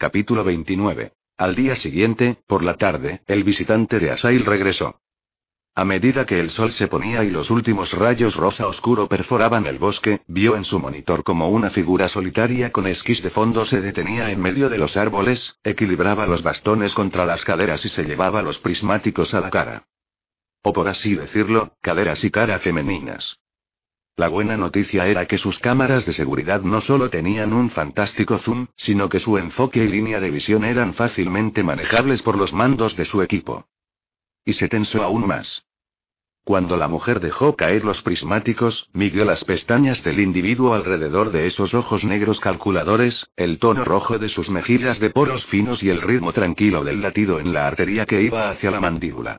Capítulo 29. Al día siguiente, por la tarde, el visitante de Asail regresó. A medida que el sol se ponía y los últimos rayos rosa oscuro perforaban el bosque, vio en su monitor como una figura solitaria con esquís de fondo se detenía en medio de los árboles, equilibraba los bastones contra las caderas y se llevaba los prismáticos a la cara. O por así decirlo, caderas y cara femeninas. La buena noticia era que sus cámaras de seguridad no solo tenían un fantástico zoom, sino que su enfoque y línea de visión eran fácilmente manejables por los mandos de su equipo. Y se tensó aún más. Cuando la mujer dejó caer los prismáticos, midió las pestañas del individuo alrededor de esos ojos negros calculadores, el tono rojo de sus mejillas de poros finos y el ritmo tranquilo del latido en la arteria que iba hacia la mandíbula.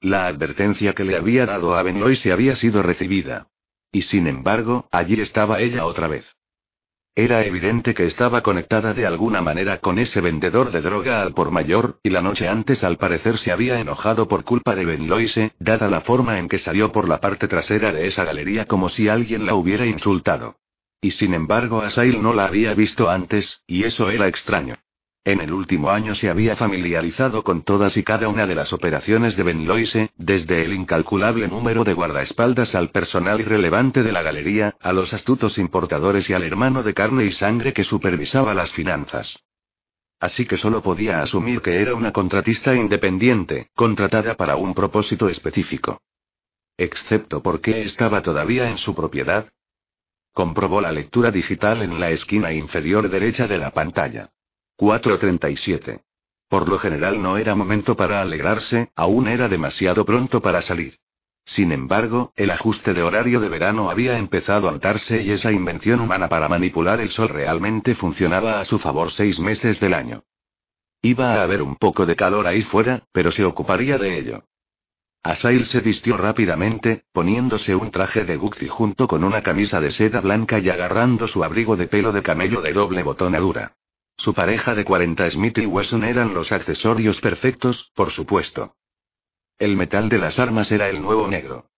La advertencia que le había dado a se había sido recibida. Y sin embargo, allí estaba ella otra vez. Era evidente que estaba conectada de alguna manera con ese vendedor de droga al por mayor, y la noche antes al parecer se había enojado por culpa de Ben Loise, dada la forma en que salió por la parte trasera de esa galería como si alguien la hubiera insultado. Y sin embargo Asail no la había visto antes, y eso era extraño. En el último año se había familiarizado con todas y cada una de las operaciones de Ben Loise, desde el incalculable número de guardaespaldas al personal irrelevante de la galería, a los astutos importadores y al hermano de carne y sangre que supervisaba las finanzas. Así que solo podía asumir que era una contratista independiente, contratada para un propósito específico. Excepto porque estaba todavía en su propiedad. Comprobó la lectura digital en la esquina inferior derecha de la pantalla. 4.37. Por lo general no era momento para alegrarse, aún era demasiado pronto para salir. Sin embargo, el ajuste de horario de verano había empezado a notarse y esa invención humana para manipular el sol realmente funcionaba a su favor seis meses del año. Iba a haber un poco de calor ahí fuera, pero se ocuparía de ello. Asail se vistió rápidamente, poniéndose un traje de Gucci junto con una camisa de seda blanca y agarrando su abrigo de pelo de camello de doble botonadura. Su pareja de 40 Smith y Wesson eran los accesorios perfectos, por supuesto. El metal de las armas era el nuevo negro.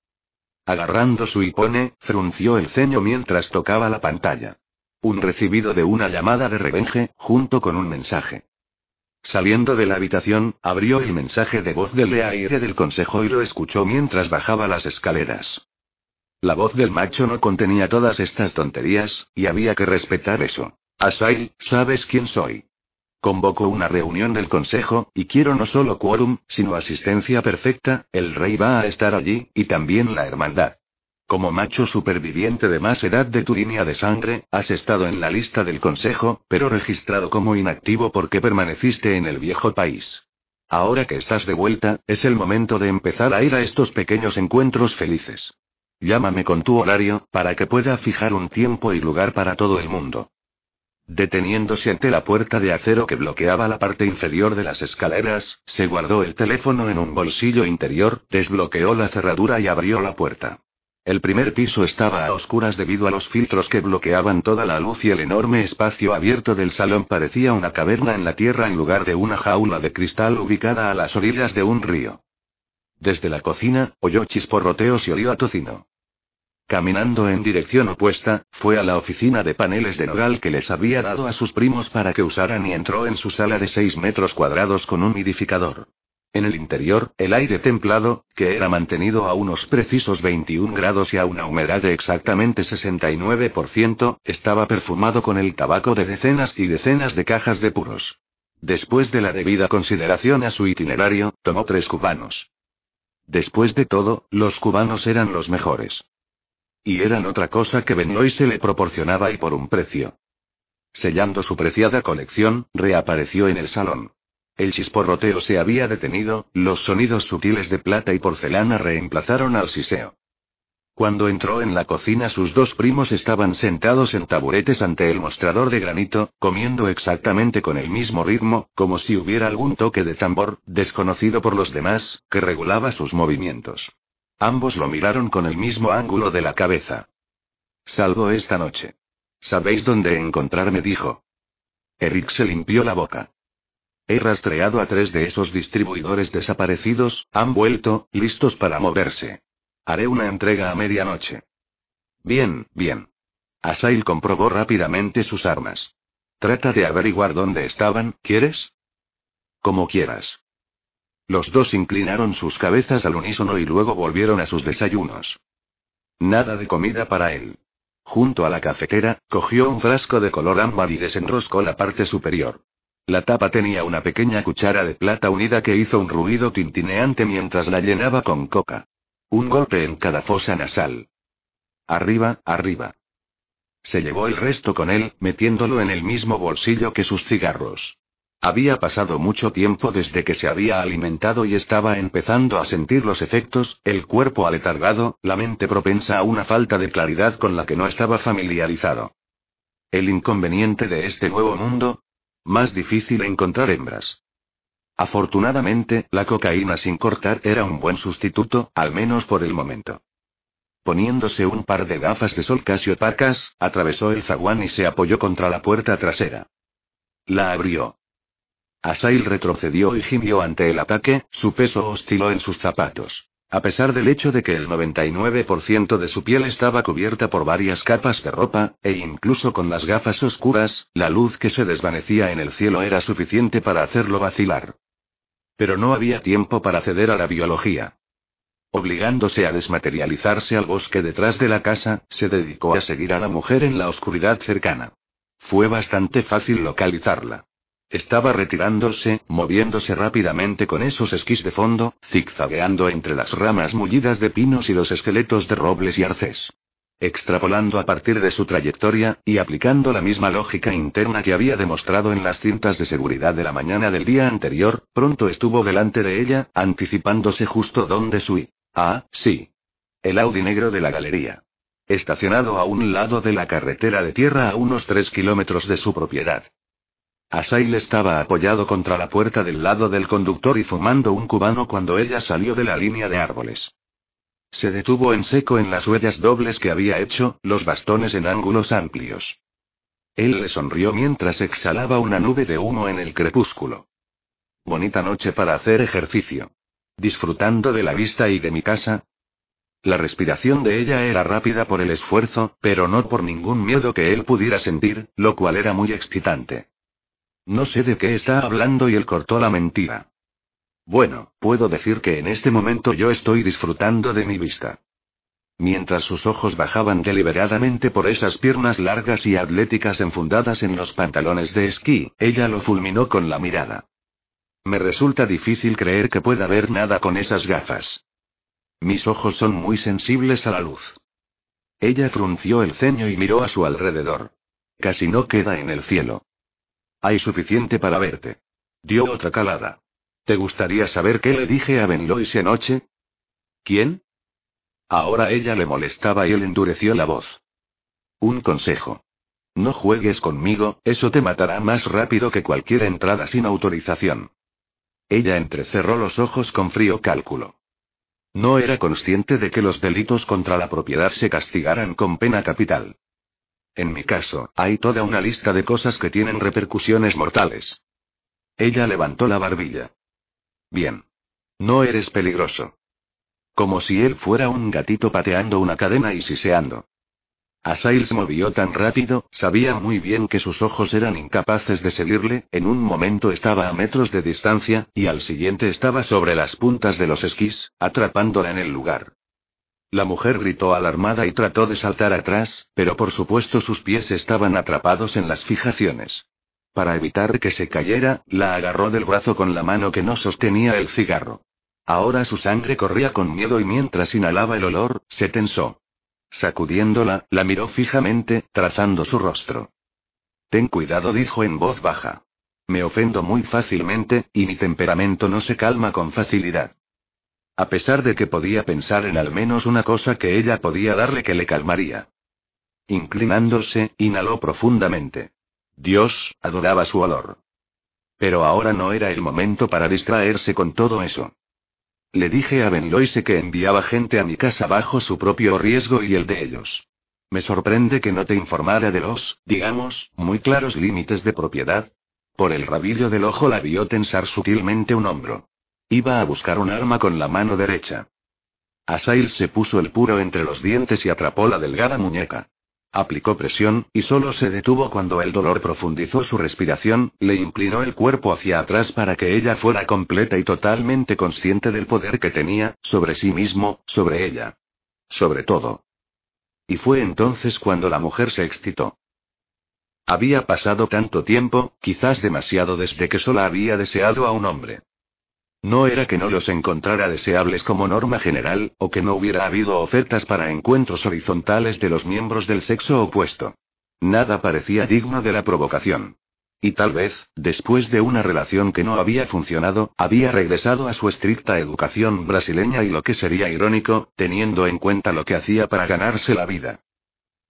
Agarrando su hipone, frunció el ceño mientras tocaba la pantalla. Un recibido de una llamada de revenge, junto con un mensaje. Saliendo de la habitación, abrió el mensaje de voz del aire del consejo y lo escuchó mientras bajaba las escaleras. La voz del macho no contenía todas estas tonterías, y había que respetar eso. Asail, ¿sabes quién soy? Convoco una reunión del Consejo, y quiero no solo quórum, sino asistencia perfecta, el rey va a estar allí, y también la hermandad. Como macho superviviente de más edad de tu línea de sangre, has estado en la lista del Consejo, pero registrado como inactivo porque permaneciste en el viejo país. Ahora que estás de vuelta, es el momento de empezar a ir a estos pequeños encuentros felices. Llámame con tu horario, para que pueda fijar un tiempo y lugar para todo el mundo. Deteniéndose ante la puerta de acero que bloqueaba la parte inferior de las escaleras, se guardó el teléfono en un bolsillo interior, desbloqueó la cerradura y abrió la puerta. El primer piso estaba a oscuras debido a los filtros que bloqueaban toda la luz y el enorme espacio abierto del salón parecía una caverna en la tierra en lugar de una jaula de cristal ubicada a las orillas de un río. Desde la cocina, oyó chisporroteos y olió a tocino. Caminando en dirección opuesta, fue a la oficina de paneles de nogal que les había dado a sus primos para que usaran y entró en su sala de 6 metros cuadrados con un humidificador. En el interior, el aire templado, que era mantenido a unos precisos 21 grados y a una humedad de exactamente 69%, estaba perfumado con el tabaco de decenas y decenas de cajas de puros. Después de la debida consideración a su itinerario, tomó tres cubanos. Después de todo, los cubanos eran los mejores. Y eran otra cosa que Benoit se le proporcionaba y por un precio. Sellando su preciada colección, reapareció en el salón. El chisporroteo se había detenido, los sonidos sutiles de plata y porcelana reemplazaron al siseo. Cuando entró en la cocina sus dos primos estaban sentados en taburetes ante el mostrador de granito, comiendo exactamente con el mismo ritmo, como si hubiera algún toque de tambor, desconocido por los demás, que regulaba sus movimientos. Ambos lo miraron con el mismo ángulo de la cabeza. Salvo esta noche. ¿Sabéis dónde encontrarme? dijo. Eric se limpió la boca. He rastreado a tres de esos distribuidores desaparecidos, han vuelto, listos para moverse. Haré una entrega a medianoche. Bien, bien. Asail comprobó rápidamente sus armas. Trata de averiguar dónde estaban, ¿quieres? Como quieras. Los dos inclinaron sus cabezas al unísono y luego volvieron a sus desayunos. Nada de comida para él. Junto a la cafetera, cogió un frasco de color ámbar y desenroscó la parte superior. La tapa tenía una pequeña cuchara de plata unida que hizo un ruido tintineante mientras la llenaba con coca. Un golpe en cada fosa nasal. Arriba, arriba. Se llevó el resto con él, metiéndolo en el mismo bolsillo que sus cigarros. Había pasado mucho tiempo desde que se había alimentado y estaba empezando a sentir los efectos, el cuerpo aletargado, la mente propensa a una falta de claridad con la que no estaba familiarizado. El inconveniente de este nuevo mundo, más difícil encontrar hembras. Afortunadamente, la cocaína sin cortar era un buen sustituto, al menos por el momento. Poniéndose un par de gafas de sol casi opacas, atravesó el zaguán y se apoyó contra la puerta trasera. La abrió. Asail retrocedió y gimió ante el ataque, su peso osciló en sus zapatos. A pesar del hecho de que el 99% de su piel estaba cubierta por varias capas de ropa, e incluso con las gafas oscuras, la luz que se desvanecía en el cielo era suficiente para hacerlo vacilar. Pero no había tiempo para ceder a la biología. Obligándose a desmaterializarse al bosque detrás de la casa, se dedicó a seguir a la mujer en la oscuridad cercana. Fue bastante fácil localizarla. Estaba retirándose, moviéndose rápidamente con esos esquís de fondo, zigzagueando entre las ramas mullidas de pinos y los esqueletos de robles y arces. Extrapolando a partir de su trayectoria, y aplicando la misma lógica interna que había demostrado en las cintas de seguridad de la mañana del día anterior, pronto estuvo delante de ella, anticipándose justo donde su... Ah, sí. El Audi negro de la galería. Estacionado a un lado de la carretera de tierra a unos tres kilómetros de su propiedad. Asail estaba apoyado contra la puerta del lado del conductor y fumando un cubano cuando ella salió de la línea de árboles. Se detuvo en seco en las huellas dobles que había hecho, los bastones en ángulos amplios. Él le sonrió mientras exhalaba una nube de humo en el crepúsculo. Bonita noche para hacer ejercicio. Disfrutando de la vista y de mi casa. La respiración de ella era rápida por el esfuerzo, pero no por ningún miedo que él pudiera sentir, lo cual era muy excitante. No sé de qué está hablando y él cortó la mentira. Bueno, puedo decir que en este momento yo estoy disfrutando de mi vista. Mientras sus ojos bajaban deliberadamente por esas piernas largas y atléticas enfundadas en los pantalones de esquí, ella lo fulminó con la mirada. Me resulta difícil creer que pueda ver nada con esas gafas. Mis ojos son muy sensibles a la luz. Ella frunció el ceño y miró a su alrededor. Casi no queda en el cielo. Hay suficiente para verte. Dio otra calada. ¿Te gustaría saber qué le dije a Benlois anoche? ¿Quién? Ahora ella le molestaba y él endureció la voz. Un consejo. No juegues conmigo, eso te matará más rápido que cualquier entrada sin autorización. Ella entrecerró los ojos con frío cálculo. No era consciente de que los delitos contra la propiedad se castigaran con pena capital. En mi caso, hay toda una lista de cosas que tienen repercusiones mortales. Ella levantó la barbilla. Bien. No eres peligroso. Como si él fuera un gatito pateando una cadena y siseando. Asail se movió tan rápido, sabía muy bien que sus ojos eran incapaces de seguirle, en un momento estaba a metros de distancia, y al siguiente estaba sobre las puntas de los esquís, atrapándola en el lugar. La mujer gritó alarmada y trató de saltar atrás, pero por supuesto sus pies estaban atrapados en las fijaciones. Para evitar que se cayera, la agarró del brazo con la mano que no sostenía el cigarro. Ahora su sangre corría con miedo y mientras inhalaba el olor, se tensó. Sacudiéndola, la miró fijamente, trazando su rostro. Ten cuidado, dijo en voz baja. Me ofendo muy fácilmente, y mi temperamento no se calma con facilidad. A pesar de que podía pensar en al menos una cosa que ella podía darle que le calmaría. Inclinándose, inhaló profundamente. Dios, adoraba su olor. Pero ahora no era el momento para distraerse con todo eso. Le dije a Ben Loise que enviaba gente a mi casa bajo su propio riesgo y el de ellos. Me sorprende que no te informara de los, digamos, muy claros límites de propiedad. Por el rabillo del ojo la vio tensar sutilmente un hombro. Iba a buscar un arma con la mano derecha. Asail se puso el puro entre los dientes y atrapó la delgada muñeca. Aplicó presión, y solo se detuvo cuando el dolor profundizó su respiración, le inclinó el cuerpo hacia atrás para que ella fuera completa y totalmente consciente del poder que tenía, sobre sí mismo, sobre ella. Sobre todo. Y fue entonces cuando la mujer se excitó. Había pasado tanto tiempo, quizás demasiado desde que sola había deseado a un hombre. No era que no los encontrara deseables como norma general, o que no hubiera habido ofertas para encuentros horizontales de los miembros del sexo opuesto. Nada parecía digno de la provocación. Y tal vez, después de una relación que no había funcionado, había regresado a su estricta educación brasileña y lo que sería irónico, teniendo en cuenta lo que hacía para ganarse la vida.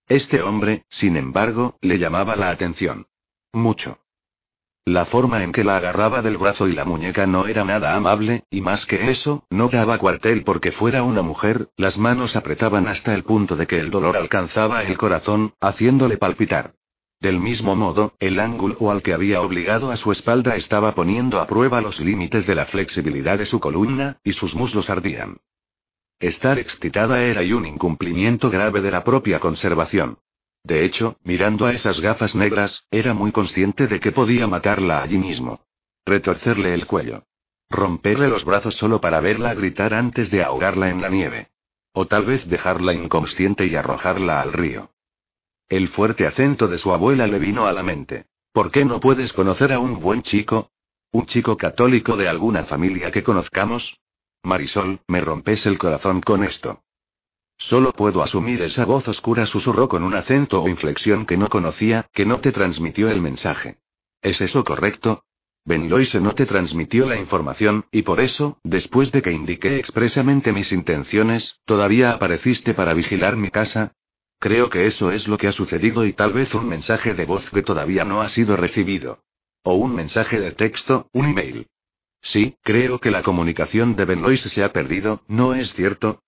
Este hombre, sin embargo, le llamaba la atención. Mucho. La forma en que la agarraba del brazo y la muñeca no era nada amable, y más que eso, no daba cuartel porque fuera una mujer, las manos apretaban hasta el punto de que el dolor alcanzaba el corazón, haciéndole palpitar. Del mismo modo, el ángulo al que había obligado a su espalda estaba poniendo a prueba los límites de la flexibilidad de su columna, y sus muslos ardían. Estar excitada era y un incumplimiento grave de la propia conservación. De hecho, mirando a esas gafas negras, era muy consciente de que podía matarla allí mismo. Retorcerle el cuello. Romperle los brazos solo para verla gritar antes de ahogarla en la nieve. O tal vez dejarla inconsciente y arrojarla al río. El fuerte acento de su abuela le vino a la mente. ¿Por qué no puedes conocer a un buen chico? ¿Un chico católico de alguna familia que conozcamos? Marisol, me rompes el corazón con esto. Solo puedo asumir esa voz oscura susurró con un acento o inflexión que no conocía, que no te transmitió el mensaje. ¿Es eso correcto? Ben Loise no te transmitió la información, y por eso, después de que indiqué expresamente mis intenciones, todavía apareciste para vigilar mi casa. Creo que eso es lo que ha sucedido y tal vez un mensaje de voz que todavía no ha sido recibido. O un mensaje de texto, un email. Sí, creo que la comunicación de Ben Loise se ha perdido, ¿no es cierto?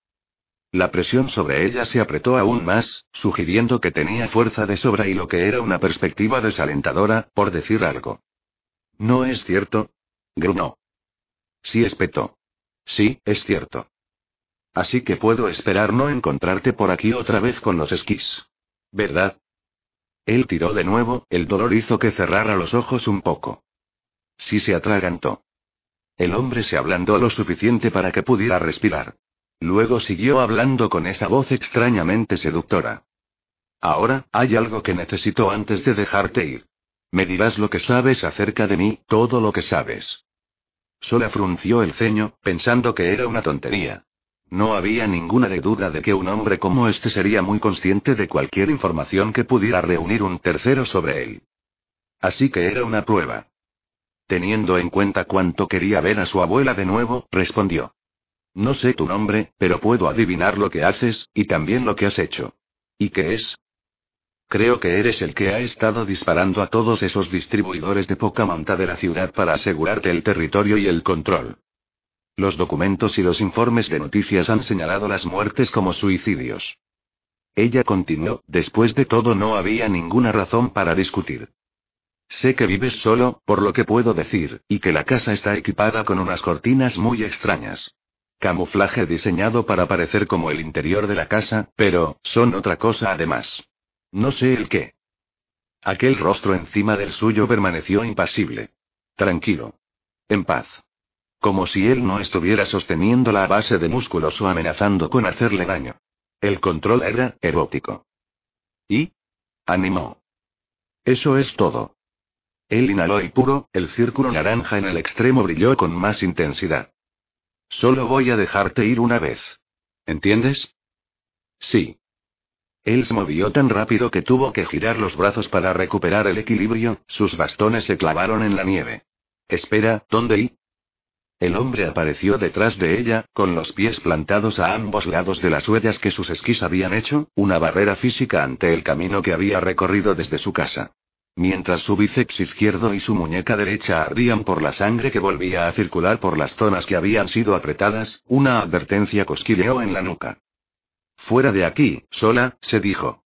La presión sobre ella se apretó aún más, sugiriendo que tenía fuerza de sobra y lo que era una perspectiva desalentadora, por decir algo. ¿No es cierto? Grunó. Sí espetó. Sí, es cierto. Así que puedo esperar no encontrarte por aquí otra vez con los esquís. ¿Verdad? Él tiró de nuevo, el dolor hizo que cerrara los ojos un poco. Sí se atragantó. El hombre se ablandó lo suficiente para que pudiera respirar. Luego siguió hablando con esa voz extrañamente seductora. Ahora, hay algo que necesito antes de dejarte ir. Me dirás lo que sabes acerca de mí, todo lo que sabes. Sola frunció el ceño, pensando que era una tontería. No había ninguna duda de que un hombre como este sería muy consciente de cualquier información que pudiera reunir un tercero sobre él. Así que era una prueba. Teniendo en cuenta cuánto quería ver a su abuela de nuevo, respondió. No sé tu nombre, pero puedo adivinar lo que haces, y también lo que has hecho. ¿Y qué es? Creo que eres el que ha estado disparando a todos esos distribuidores de poca monta de la ciudad para asegurarte el territorio y el control. Los documentos y los informes de noticias han señalado las muertes como suicidios. Ella continuó, después de todo no había ninguna razón para discutir. Sé que vives solo, por lo que puedo decir, y que la casa está equipada con unas cortinas muy extrañas. Camuflaje diseñado para parecer como el interior de la casa, pero, son otra cosa además. No sé el qué. Aquel rostro encima del suyo permaneció impasible. Tranquilo. En paz. Como si él no estuviera sosteniéndola a base de músculos o amenazando con hacerle daño. El control era erótico. ¿Y? Animó. Eso es todo. Él inhaló y puro, el círculo naranja en el extremo brilló con más intensidad. Solo voy a dejarte ir una vez. ¿Entiendes? Sí. Él se movió tan rápido que tuvo que girar los brazos para recuperar el equilibrio, sus bastones se clavaron en la nieve. Espera, ¿dónde y? El hombre apareció detrás de ella, con los pies plantados a ambos lados de las huellas que sus esquís habían hecho, una barrera física ante el camino que había recorrido desde su casa. Mientras su bíceps izquierdo y su muñeca derecha ardían por la sangre que volvía a circular por las zonas que habían sido apretadas, una advertencia cosquilleó en la nuca. Fuera de aquí, sola, se dijo.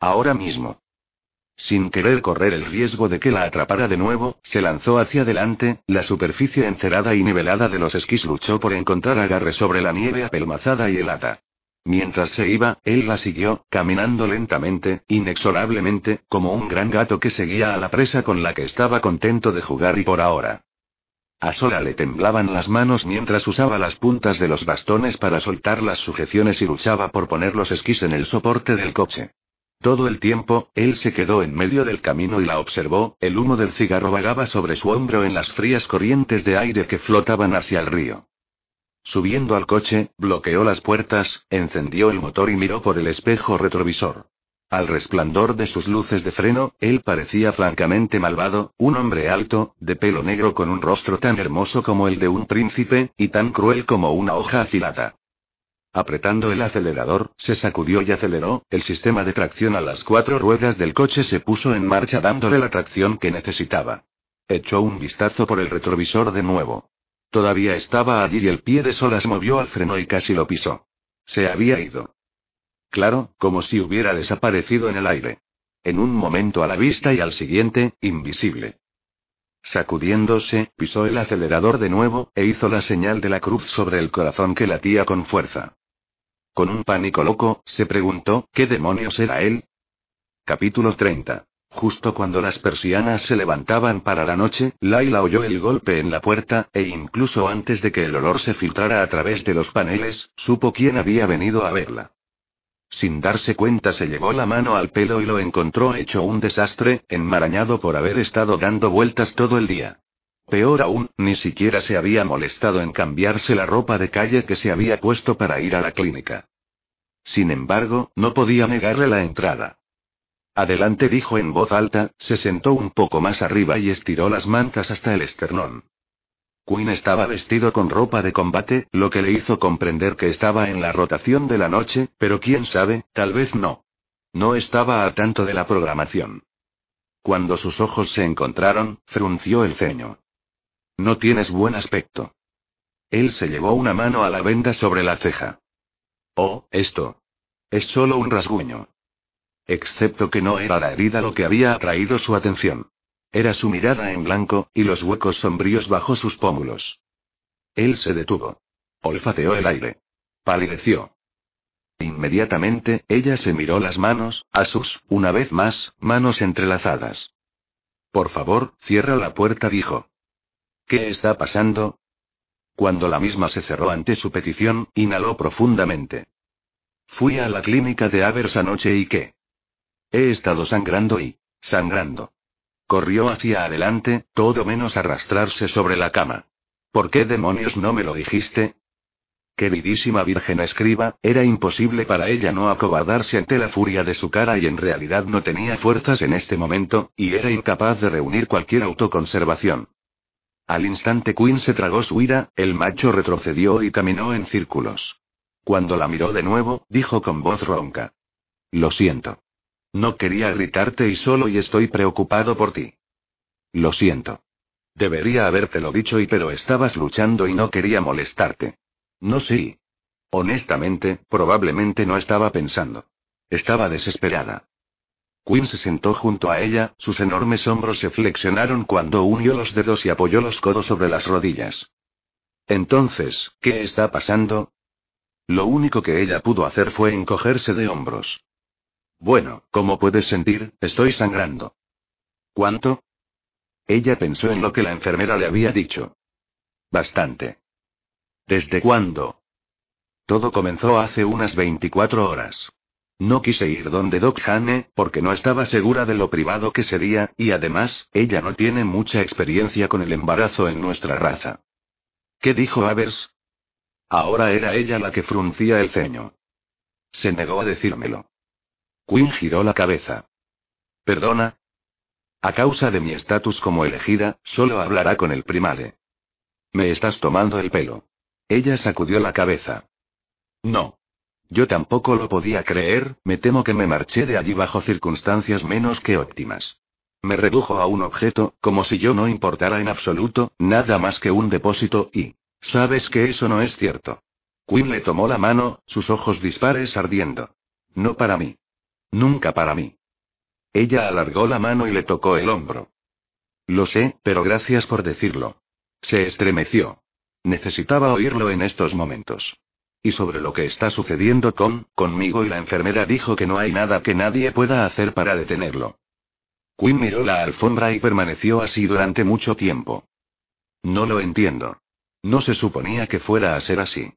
Ahora mismo. Sin querer correr el riesgo de que la atrapara de nuevo, se lanzó hacia adelante, la superficie encerada y nivelada de los esquís luchó por encontrar agarre sobre la nieve apelmazada y helada. Mientras se iba, él la siguió, caminando lentamente, inexorablemente, como un gran gato que seguía a la presa con la que estaba contento de jugar y por ahora. A Sola le temblaban las manos mientras usaba las puntas de los bastones para soltar las sujeciones y luchaba por poner los esquís en el soporte del coche. Todo el tiempo, él se quedó en medio del camino y la observó, el humo del cigarro vagaba sobre su hombro en las frías corrientes de aire que flotaban hacia el río. Subiendo al coche, bloqueó las puertas, encendió el motor y miró por el espejo retrovisor. Al resplandor de sus luces de freno, él parecía francamente malvado, un hombre alto, de pelo negro con un rostro tan hermoso como el de un príncipe, y tan cruel como una hoja afilada. Apretando el acelerador, se sacudió y aceleró, el sistema de tracción a las cuatro ruedas del coche se puso en marcha dándole la tracción que necesitaba. Echó un vistazo por el retrovisor de nuevo. Todavía estaba allí y el pie de solas movió al freno y casi lo pisó. Se había ido. Claro, como si hubiera desaparecido en el aire. En un momento a la vista y al siguiente, invisible. Sacudiéndose, pisó el acelerador de nuevo, e hizo la señal de la cruz sobre el corazón que latía con fuerza. Con un pánico loco, se preguntó, ¿qué demonios era él? Capítulo 30. Justo cuando las persianas se levantaban para la noche, Laila oyó el golpe en la puerta, e incluso antes de que el olor se filtrara a través de los paneles, supo quién había venido a verla. Sin darse cuenta se llevó la mano al pelo y lo encontró hecho un desastre, enmarañado por haber estado dando vueltas todo el día. Peor aún, ni siquiera se había molestado en cambiarse la ropa de calle que se había puesto para ir a la clínica. Sin embargo, no podía negarle la entrada. Adelante dijo en voz alta, se sentó un poco más arriba y estiró las mantas hasta el esternón. Quinn estaba vestido con ropa de combate, lo que le hizo comprender que estaba en la rotación de la noche, pero quién sabe, tal vez no. No estaba al tanto de la programación. Cuando sus ojos se encontraron, frunció el ceño. No tienes buen aspecto. Él se llevó una mano a la venda sobre la ceja. Oh, esto. Es solo un rasguño. Excepto que no era la herida lo que había atraído su atención. Era su mirada en blanco, y los huecos sombríos bajo sus pómulos. Él se detuvo. Olfateó el aire. Palideció. Inmediatamente, ella se miró las manos, a sus, una vez más, manos entrelazadas. Por favor, cierra la puerta, dijo. ¿Qué está pasando? Cuando la misma se cerró ante su petición, inhaló profundamente. Fui a la clínica de Avers anoche y qué. He estado sangrando y... sangrando. Corrió hacia adelante, todo menos arrastrarse sobre la cama. ¿Por qué demonios no me lo dijiste? Queridísima Virgen escriba, era imposible para ella no acobardarse ante la furia de su cara y en realidad no tenía fuerzas en este momento, y era incapaz de reunir cualquier autoconservación. Al instante Quinn se tragó su ira, el macho retrocedió y caminó en círculos. Cuando la miró de nuevo, dijo con voz ronca. Lo siento. No quería gritarte y solo y estoy preocupado por ti. Lo siento. Debería habértelo dicho y pero estabas luchando y no quería molestarte. No sé. Honestamente, probablemente no estaba pensando. Estaba desesperada. Quinn se sentó junto a ella, sus enormes hombros se flexionaron cuando unió los dedos y apoyó los codos sobre las rodillas. Entonces, ¿qué está pasando? Lo único que ella pudo hacer fue encogerse de hombros. Bueno, como puedes sentir, estoy sangrando. ¿Cuánto? Ella pensó en lo que la enfermera le había dicho. Bastante. ¿Desde cuándo? Todo comenzó hace unas 24 horas. No quise ir donde Doc Hane, porque no estaba segura de lo privado que sería, y además, ella no tiene mucha experiencia con el embarazo en nuestra raza. ¿Qué dijo Avers? Ahora era ella la que fruncía el ceño. Se negó a decírmelo. Quinn giró la cabeza. ¿Perdona? A causa de mi estatus como elegida, solo hablará con el primale. Me estás tomando el pelo. Ella sacudió la cabeza. No. Yo tampoco lo podía creer, me temo que me marché de allí bajo circunstancias menos que óptimas. Me redujo a un objeto, como si yo no importara en absoluto, nada más que un depósito y... Sabes que eso no es cierto. Quinn le tomó la mano, sus ojos dispares ardiendo. No para mí. Nunca para mí. Ella alargó la mano y le tocó el hombro. Lo sé, pero gracias por decirlo. Se estremeció. Necesitaba oírlo en estos momentos. Y sobre lo que está sucediendo con, conmigo y la enfermera dijo que no hay nada que nadie pueda hacer para detenerlo. Quinn miró la alfombra y permaneció así durante mucho tiempo. No lo entiendo. No se suponía que fuera a ser así.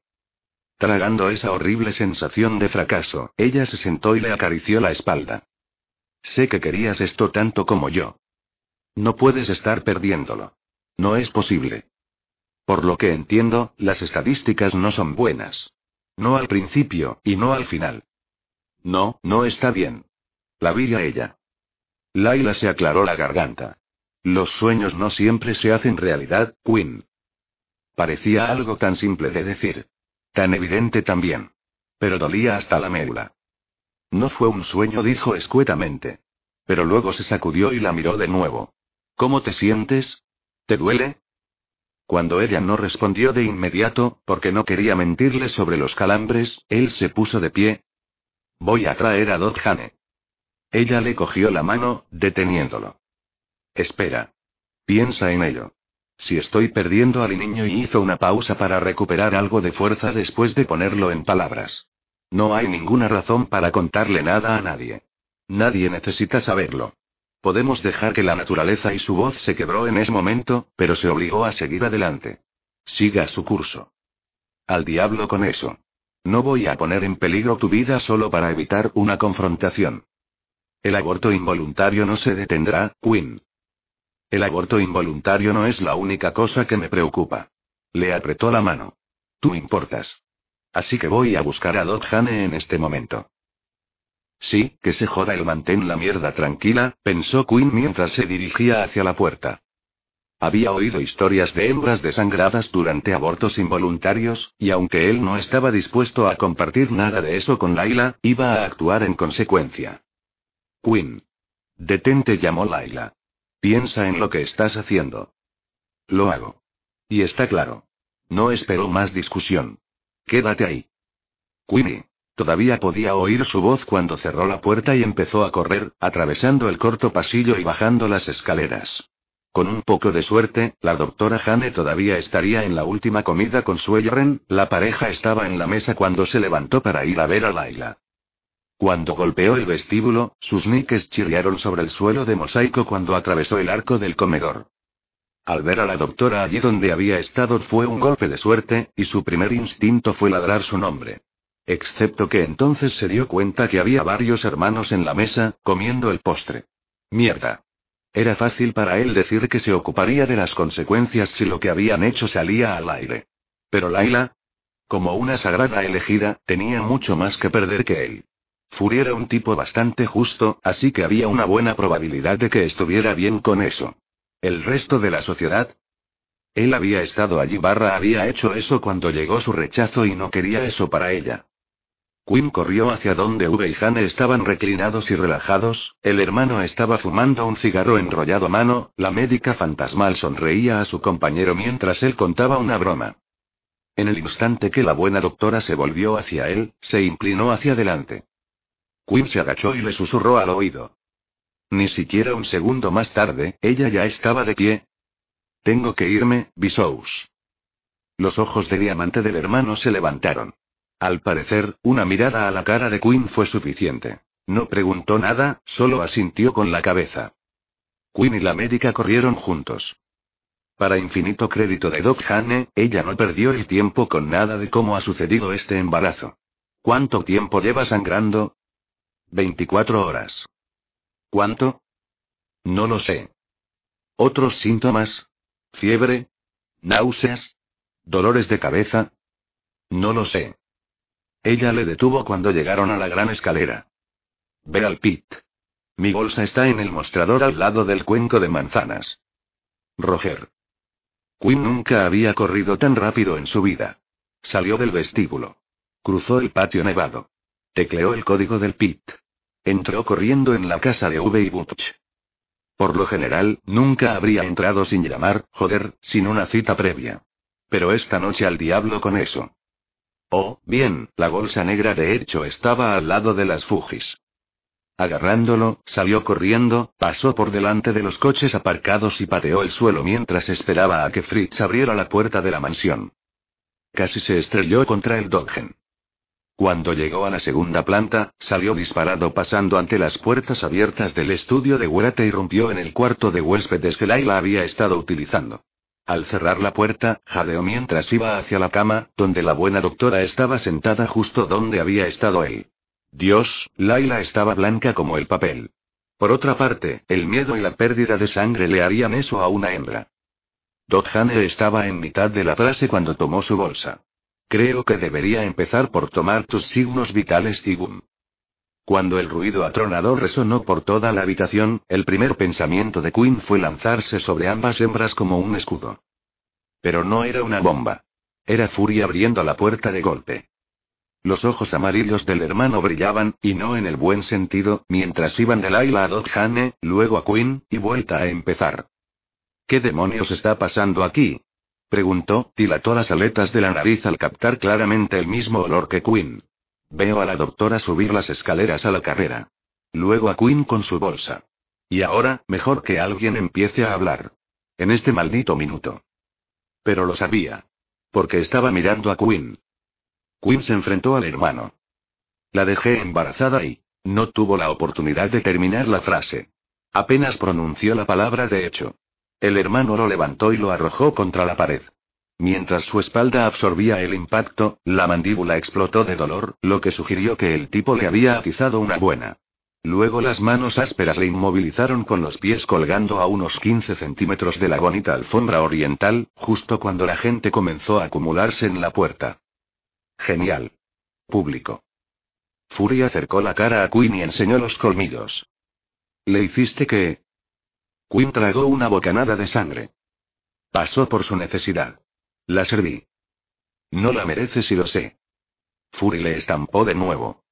Tragando esa horrible sensación de fracaso, ella se sentó y le acarició la espalda. Sé que querías esto tanto como yo. No puedes estar perdiéndolo. No es posible. Por lo que entiendo, las estadísticas no son buenas. No al principio, y no al final. No, no está bien. La vi a ella. Laila se aclaró la garganta. Los sueños no siempre se hacen realidad, Quinn. Parecía algo tan simple de decir. Tan evidente también. Pero dolía hasta la médula. No fue un sueño, dijo escuetamente. Pero luego se sacudió y la miró de nuevo. ¿Cómo te sientes? ¿Te duele? Cuando ella no respondió de inmediato, porque no quería mentirle sobre los calambres, él se puso de pie. Voy a traer a Hane. Ella le cogió la mano, deteniéndolo. Espera. Piensa en ello. Si estoy perdiendo al niño y hizo una pausa para recuperar algo de fuerza después de ponerlo en palabras. No hay ninguna razón para contarle nada a nadie. Nadie necesita saberlo. Podemos dejar que la naturaleza y su voz se quebró en ese momento, pero se obligó a seguir adelante. Siga su curso. Al diablo con eso. No voy a poner en peligro tu vida solo para evitar una confrontación. El aborto involuntario no se detendrá, Quinn. El aborto involuntario no es la única cosa que me preocupa. Le apretó la mano. Tú importas. Así que voy a buscar a Doc Hane en este momento. Sí, que se joda el mantén la mierda tranquila, pensó Quinn mientras se dirigía hacia la puerta. Había oído historias de hembras desangradas durante abortos involuntarios, y aunque él no estaba dispuesto a compartir nada de eso con Laila, iba a actuar en consecuencia. Quinn. Detente, llamó Laila. Piensa en lo que estás haciendo. Lo hago. Y está claro. No espero más discusión. Quédate ahí. Quinny. Todavía podía oír su voz cuando cerró la puerta y empezó a correr, atravesando el corto pasillo y bajando las escaleras. Con un poco de suerte, la doctora Hane todavía estaría en la última comida con Suelleren, la pareja estaba en la mesa cuando se levantó para ir a ver a Laila. Cuando golpeó el vestíbulo, sus niques chirriaron sobre el suelo de mosaico cuando atravesó el arco del comedor. Al ver a la doctora allí donde había estado fue un golpe de suerte, y su primer instinto fue ladrar su nombre. Excepto que entonces se dio cuenta que había varios hermanos en la mesa, comiendo el postre. Mierda. Era fácil para él decir que se ocuparía de las consecuencias si lo que habían hecho salía al aire. Pero Laila, como una sagrada elegida, tenía mucho más que perder que él. Fury era un tipo bastante justo, así que había una buena probabilidad de que estuviera bien con eso. ¿El resto de la sociedad? Él había estado allí barra había hecho eso cuando llegó su rechazo y no quería eso para ella. Quinn corrió hacia donde V y Hane estaban reclinados y relajados, el hermano estaba fumando un cigarro enrollado a mano, la médica fantasmal sonreía a su compañero mientras él contaba una broma. En el instante que la buena doctora se volvió hacia él, se inclinó hacia adelante. Quinn se agachó y le susurró al oído. Ni siquiera un segundo más tarde, ella ya estaba de pie. Tengo que irme, Bisous. Los ojos de diamante del hermano se levantaron. Al parecer, una mirada a la cara de Quinn fue suficiente. No preguntó nada, solo asintió con la cabeza. Quinn y la médica corrieron juntos. Para infinito crédito de Doc Hane, ella no perdió el tiempo con nada de cómo ha sucedido este embarazo. ¿Cuánto tiempo lleva sangrando? 24 horas. ¿Cuánto? No lo sé. ¿Otros síntomas? ¿Fiebre? ¿Náuseas? ¿Dolores de cabeza? No lo sé. Ella le detuvo cuando llegaron a la gran escalera. Ve al pit. Mi bolsa está en el mostrador al lado del cuenco de manzanas. Roger. Quinn nunca había corrido tan rápido en su vida. Salió del vestíbulo. Cruzó el patio nevado. Tecleó el código del pit. Entró corriendo en la casa de V y Butch. Por lo general, nunca habría entrado sin llamar, joder, sin una cita previa. Pero esta noche al diablo con eso. Oh, bien, la bolsa negra de hecho estaba al lado de las Fugis. Agarrándolo, salió corriendo, pasó por delante de los coches aparcados y pateó el suelo mientras esperaba a que Fritz abriera la puerta de la mansión. Casi se estrelló contra el Dodgen. Cuando llegó a la segunda planta, salió disparado pasando ante las puertas abiertas del estudio de Huerta y rompió en el cuarto de huéspedes que Laila había estado utilizando. Al cerrar la puerta, jadeó mientras iba hacia la cama, donde la buena doctora estaba sentada justo donde había estado él. Dios, Laila estaba blanca como el papel. Por otra parte, el miedo y la pérdida de sangre le harían eso a una hembra. Hane estaba en mitad de la frase cuando tomó su bolsa. Creo que debería empezar por tomar tus signos vitales y boom. Cuando el ruido atronador resonó por toda la habitación, el primer pensamiento de Quinn fue lanzarse sobre ambas hembras como un escudo. Pero no era una bomba. Era Fury abriendo la puerta de golpe. Los ojos amarillos del hermano brillaban, y no en el buen sentido, mientras iban de Laila a Dodhane, luego a Quinn, y vuelta a empezar. ¿Qué demonios está pasando aquí? Preguntó, dilató las aletas de la nariz al captar claramente el mismo olor que Quinn. Veo a la doctora subir las escaleras a la carrera. Luego a Quinn con su bolsa. Y ahora, mejor que alguien empiece a hablar. En este maldito minuto. Pero lo sabía. Porque estaba mirando a Quinn. Quinn se enfrentó al hermano. La dejé embarazada y... No tuvo la oportunidad de terminar la frase. Apenas pronunció la palabra de hecho. El hermano lo levantó y lo arrojó contra la pared. Mientras su espalda absorbía el impacto, la mandíbula explotó de dolor, lo que sugirió que el tipo le había atizado una buena. Luego las manos ásperas le inmovilizaron con los pies colgando a unos 15 centímetros de la bonita alfombra oriental, justo cuando la gente comenzó a acumularse en la puerta. Genial. Público. Fury acercó la cara a Quinn y enseñó los colmillos. ¿Le hiciste que...? Quinn tragó una bocanada de sangre. Pasó por su necesidad. La serví. No la mereces y lo sé. Fury le estampó de nuevo.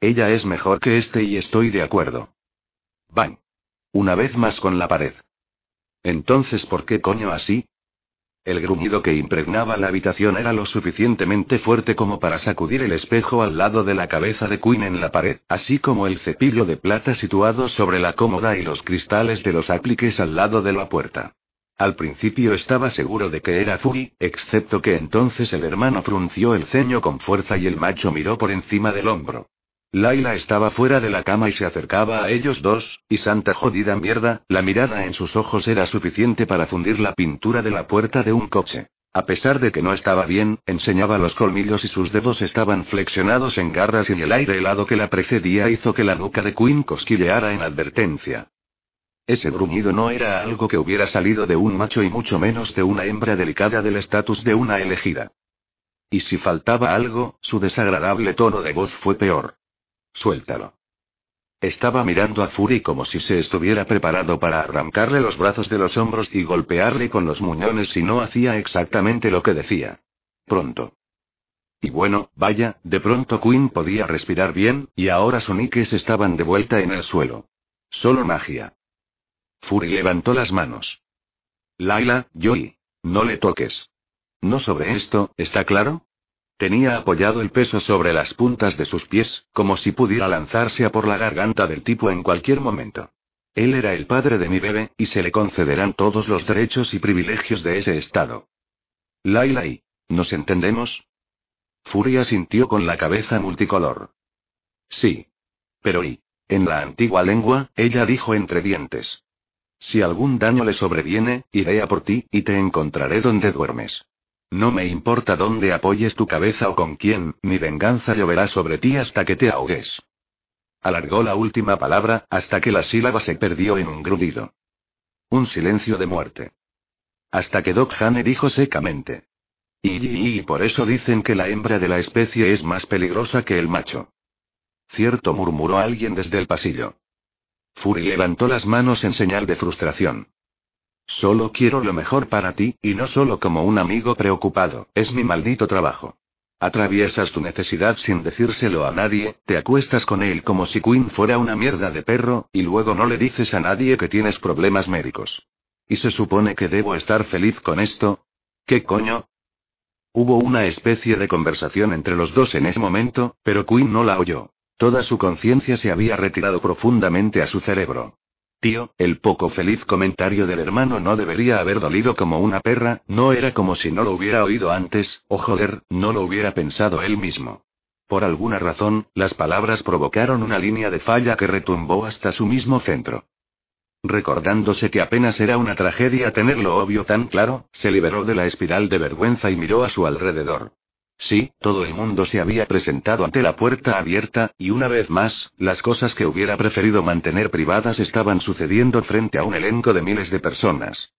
Ella es mejor que este y estoy de acuerdo. Van. Una vez más con la pared. Entonces, ¿por qué coño así? El gruñido que impregnaba la habitación era lo suficientemente fuerte como para sacudir el espejo al lado de la cabeza de Quinn en la pared, así como el cepillo de plata situado sobre la cómoda y los cristales de los apliques al lado de la puerta. Al principio estaba seguro de que era Fury, excepto que entonces el hermano frunció el ceño con fuerza y el macho miró por encima del hombro. Laila estaba fuera de la cama y se acercaba a ellos dos, y santa jodida mierda, la mirada en sus ojos era suficiente para fundir la pintura de la puerta de un coche. A pesar de que no estaba bien, enseñaba los colmillos y sus dedos estaban flexionados en garras y el aire helado que la precedía hizo que la nuca de Quinn cosquilleara en advertencia. Ese gruñido no era algo que hubiera salido de un macho y mucho menos de una hembra delicada del estatus de una elegida. Y si faltaba algo, su desagradable tono de voz fue peor. Suéltalo. Estaba mirando a Fury como si se estuviera preparado para arrancarle los brazos de los hombros y golpearle con los muñones si no hacía exactamente lo que decía. Pronto. Y bueno, vaya, de pronto Quinn podía respirar bien, y ahora Soniques estaban de vuelta en el suelo. Solo magia. Fury levantó las manos. Laila, Joy. No le toques. No sobre esto, ¿está claro? Tenía apoyado el peso sobre las puntas de sus pies, como si pudiera lanzarse a por la garganta del tipo en cualquier momento. Él era el padre de mi bebé, y se le concederán todos los derechos y privilegios de ese estado. Laila y. ¿Nos entendemos? Furia sintió con la cabeza multicolor. Sí. Pero y. En la antigua lengua, ella dijo entre dientes. Si algún daño le sobreviene, iré a por ti, y te encontraré donde duermes. No me importa dónde apoyes tu cabeza o con quién, mi venganza lloverá sobre ti hasta que te ahogues. Alargó la última palabra, hasta que la sílaba se perdió en un grudido. Un silencio de muerte. Hasta que Doc Hane dijo secamente. Y, y, por eso dicen que la hembra de la especie es más peligrosa que el macho. Cierto, murmuró alguien desde el pasillo. Fury levantó las manos en señal de frustración. Solo quiero lo mejor para ti, y no solo como un amigo preocupado, es mi maldito trabajo. Atraviesas tu necesidad sin decírselo a nadie, te acuestas con él como si Quinn fuera una mierda de perro, y luego no le dices a nadie que tienes problemas médicos. ¿Y se supone que debo estar feliz con esto? ¿Qué coño? Hubo una especie de conversación entre los dos en ese momento, pero Quinn no la oyó. Toda su conciencia se había retirado profundamente a su cerebro. Tío, el poco feliz comentario del hermano no debería haber dolido como una perra, no era como si no lo hubiera oído antes, o joder, no lo hubiera pensado él mismo. Por alguna razón, las palabras provocaron una línea de falla que retumbó hasta su mismo centro. Recordándose que apenas era una tragedia tenerlo obvio tan claro, se liberó de la espiral de vergüenza y miró a su alrededor. Sí, todo el mundo se había presentado ante la puerta abierta, y una vez más, las cosas que hubiera preferido mantener privadas estaban sucediendo frente a un elenco de miles de personas.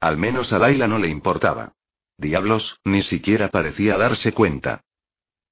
Al menos a Laila no le importaba. Diablos, ni siquiera parecía darse cuenta.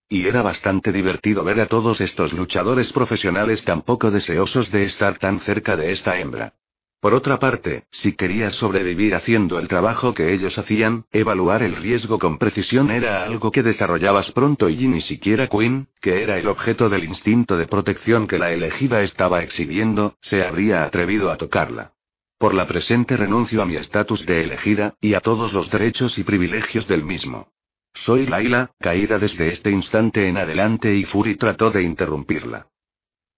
Y era bastante divertido ver a todos estos luchadores profesionales tan poco deseosos de estar tan cerca de esta hembra. Por otra parte, si querías sobrevivir haciendo el trabajo que ellos hacían, evaluar el riesgo con precisión era algo que desarrollabas pronto y ni siquiera Quinn, que era el objeto del instinto de protección que la elegida estaba exhibiendo, se habría atrevido a tocarla. Por la presente renuncio a mi estatus de elegida, y a todos los derechos y privilegios del mismo. Soy Laila, caída desde este instante en adelante y Fury trató de interrumpirla.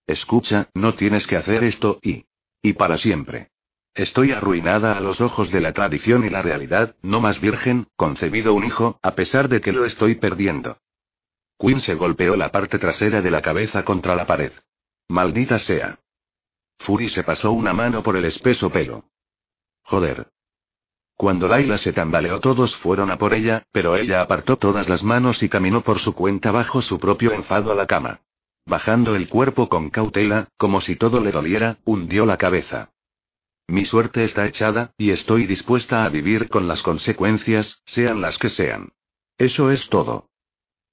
Escucha, no tienes que hacer esto y... Y para siempre. Estoy arruinada a los ojos de la tradición y la realidad, no más virgen, concebido un hijo, a pesar de que lo estoy perdiendo. Quinn se golpeó la parte trasera de la cabeza contra la pared. Maldita sea. Fury se pasó una mano por el espeso pelo. Joder. Cuando Laila se tambaleó todos fueron a por ella, pero ella apartó todas las manos y caminó por su cuenta bajo su propio enfado a la cama. Bajando el cuerpo con cautela, como si todo le doliera, hundió la cabeza. Mi suerte está echada, y estoy dispuesta a vivir con las consecuencias, sean las que sean. Eso es todo.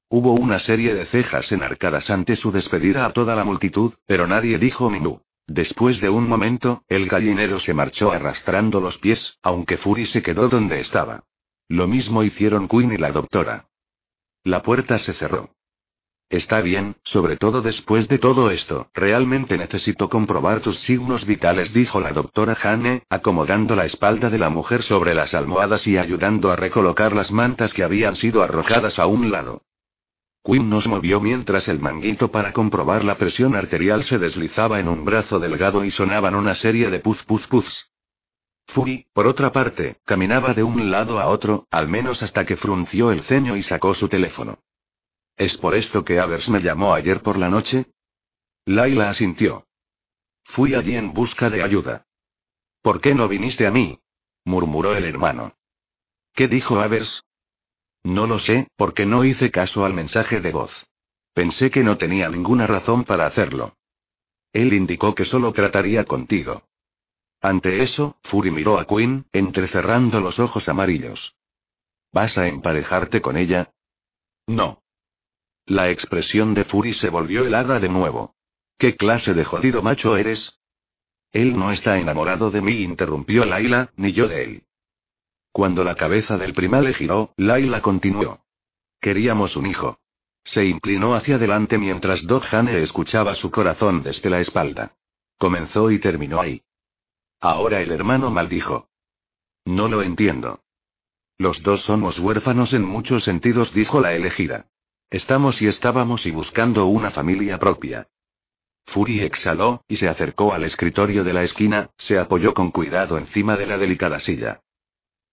Hubo una serie de cejas enarcadas ante su despedida a toda la multitud, pero nadie dijo Minú. Después de un momento, el gallinero se marchó arrastrando los pies, aunque Fury se quedó donde estaba. Lo mismo hicieron Quinn y la doctora. La puerta se cerró. Está bien, sobre todo después de todo esto. Realmente necesito comprobar tus signos vitales, dijo la doctora Hane, acomodando la espalda de la mujer sobre las almohadas y ayudando a recolocar las mantas que habían sido arrojadas a un lado. Quinn nos movió mientras el manguito para comprobar la presión arterial se deslizaba en un brazo delgado y sonaban una serie de puz puz puz. Fury, por otra parte, caminaba de un lado a otro, al menos hasta que frunció el ceño y sacó su teléfono. ¿Es por esto que Avers me llamó ayer por la noche? Laila asintió. Fui allí en busca de ayuda. ¿Por qué no viniste a mí? murmuró el hermano. ¿Qué dijo Avers? No lo sé, porque no hice caso al mensaje de voz. Pensé que no tenía ninguna razón para hacerlo. Él indicó que solo trataría contigo. Ante eso, Fury miró a Quinn, entrecerrando los ojos amarillos. ¿Vas a emparejarte con ella? No. La expresión de Fury se volvió helada de nuevo. ¿Qué clase de jodido macho eres? Él no está enamorado de mí, interrumpió Laila, ni yo de él. Cuando la cabeza del primale giró, Laila continuó. Queríamos un hijo. Se inclinó hacia adelante mientras Doc Hane escuchaba su corazón desde la espalda. Comenzó y terminó ahí. Ahora el hermano maldijo. No lo entiendo. Los dos somos huérfanos en muchos sentidos, dijo la elegida. Estamos y estábamos y buscando una familia propia. Fury exhaló, y se acercó al escritorio de la esquina, se apoyó con cuidado encima de la delicada silla.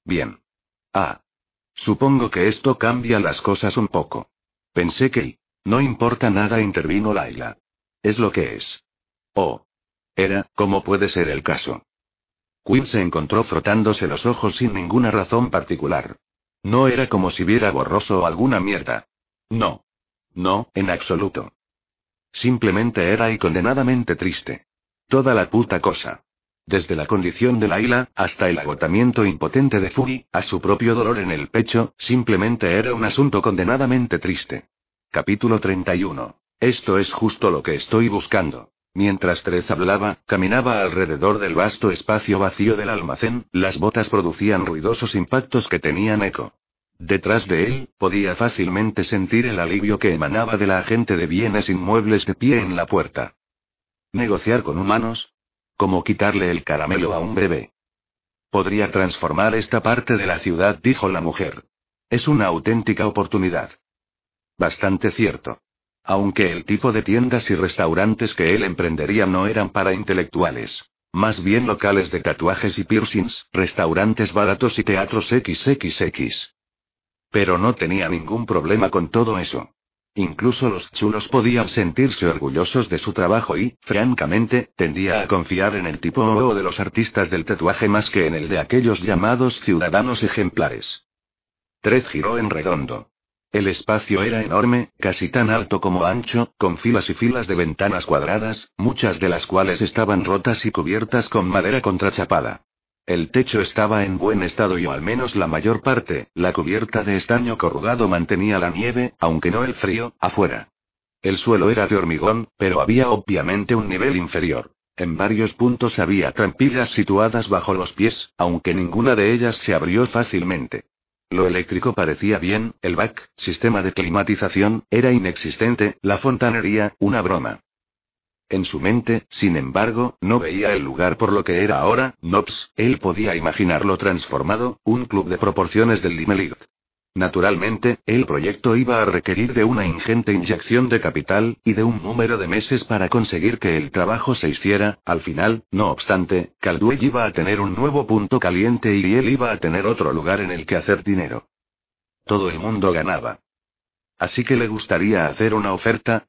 Bien. Ah. Supongo que esto cambia las cosas un poco. Pensé que... No importa nada, intervino Laila. Es lo que es. Oh. Era, como puede ser el caso. Quinn se encontró frotándose los ojos sin ninguna razón particular. No era como si viera borroso alguna mierda. No. No, en absoluto. Simplemente era y condenadamente triste. Toda la puta cosa. Desde la condición de Laila, hasta el agotamiento impotente de Fury, a su propio dolor en el pecho, simplemente era un asunto condenadamente triste. Capítulo 31. Esto es justo lo que estoy buscando. Mientras Trez hablaba, caminaba alrededor del vasto espacio vacío del almacén, las botas producían ruidosos impactos que tenían eco. Detrás de él, podía fácilmente sentir el alivio que emanaba de la agente de bienes inmuebles de pie en la puerta. ¿Negociar con humanos? Como quitarle el caramelo a un bebé. Podría transformar esta parte de la ciudad, dijo la mujer. Es una auténtica oportunidad. Bastante cierto. Aunque el tipo de tiendas y restaurantes que él emprendería no eran para intelectuales. Más bien locales de tatuajes y piercings, restaurantes baratos y teatros XXX. Pero no tenía ningún problema con todo eso. Incluso los chulos podían sentirse orgullosos de su trabajo y, francamente, tendía a confiar en el tipo o de los artistas del tatuaje más que en el de aquellos llamados ciudadanos ejemplares. Tres giró en redondo. El espacio era enorme, casi tan alto como ancho, con filas y filas de ventanas cuadradas, muchas de las cuales estaban rotas y cubiertas con madera contrachapada. El techo estaba en buen estado y o al menos la mayor parte, la cubierta de estaño corrugado mantenía la nieve, aunque no el frío, afuera. El suelo era de hormigón, pero había obviamente un nivel inferior. En varios puntos había trampillas situadas bajo los pies, aunque ninguna de ellas se abrió fácilmente. Lo eléctrico parecía bien, el BAC, sistema de climatización, era inexistente, la fontanería, una broma. En su mente, sin embargo, no veía el lugar por lo que era ahora, Nops, él podía imaginarlo transformado, un club de proporciones del Limelight. Naturalmente, el proyecto iba a requerir de una ingente inyección de capital, y de un número de meses para conseguir que el trabajo se hiciera, al final, no obstante, Caldwell iba a tener un nuevo punto caliente y él iba a tener otro lugar en el que hacer dinero. Todo el mundo ganaba. Así que le gustaría hacer una oferta.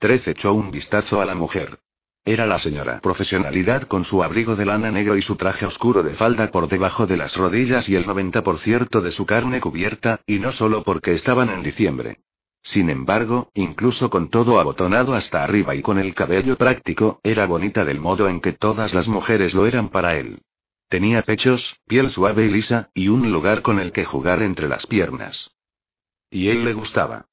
Trez echó un vistazo a la mujer. Era la señora profesionalidad con su abrigo de lana negro y su traje oscuro de falda por debajo de las rodillas y el 90% de su carne cubierta, y no solo porque estaban en diciembre. Sin embargo, incluso con todo abotonado hasta arriba y con el cabello práctico, era bonita del modo en que todas las mujeres lo eran para él. Tenía pechos, piel suave y lisa, y un lugar con el que jugar entre las piernas. Y él le gustaba.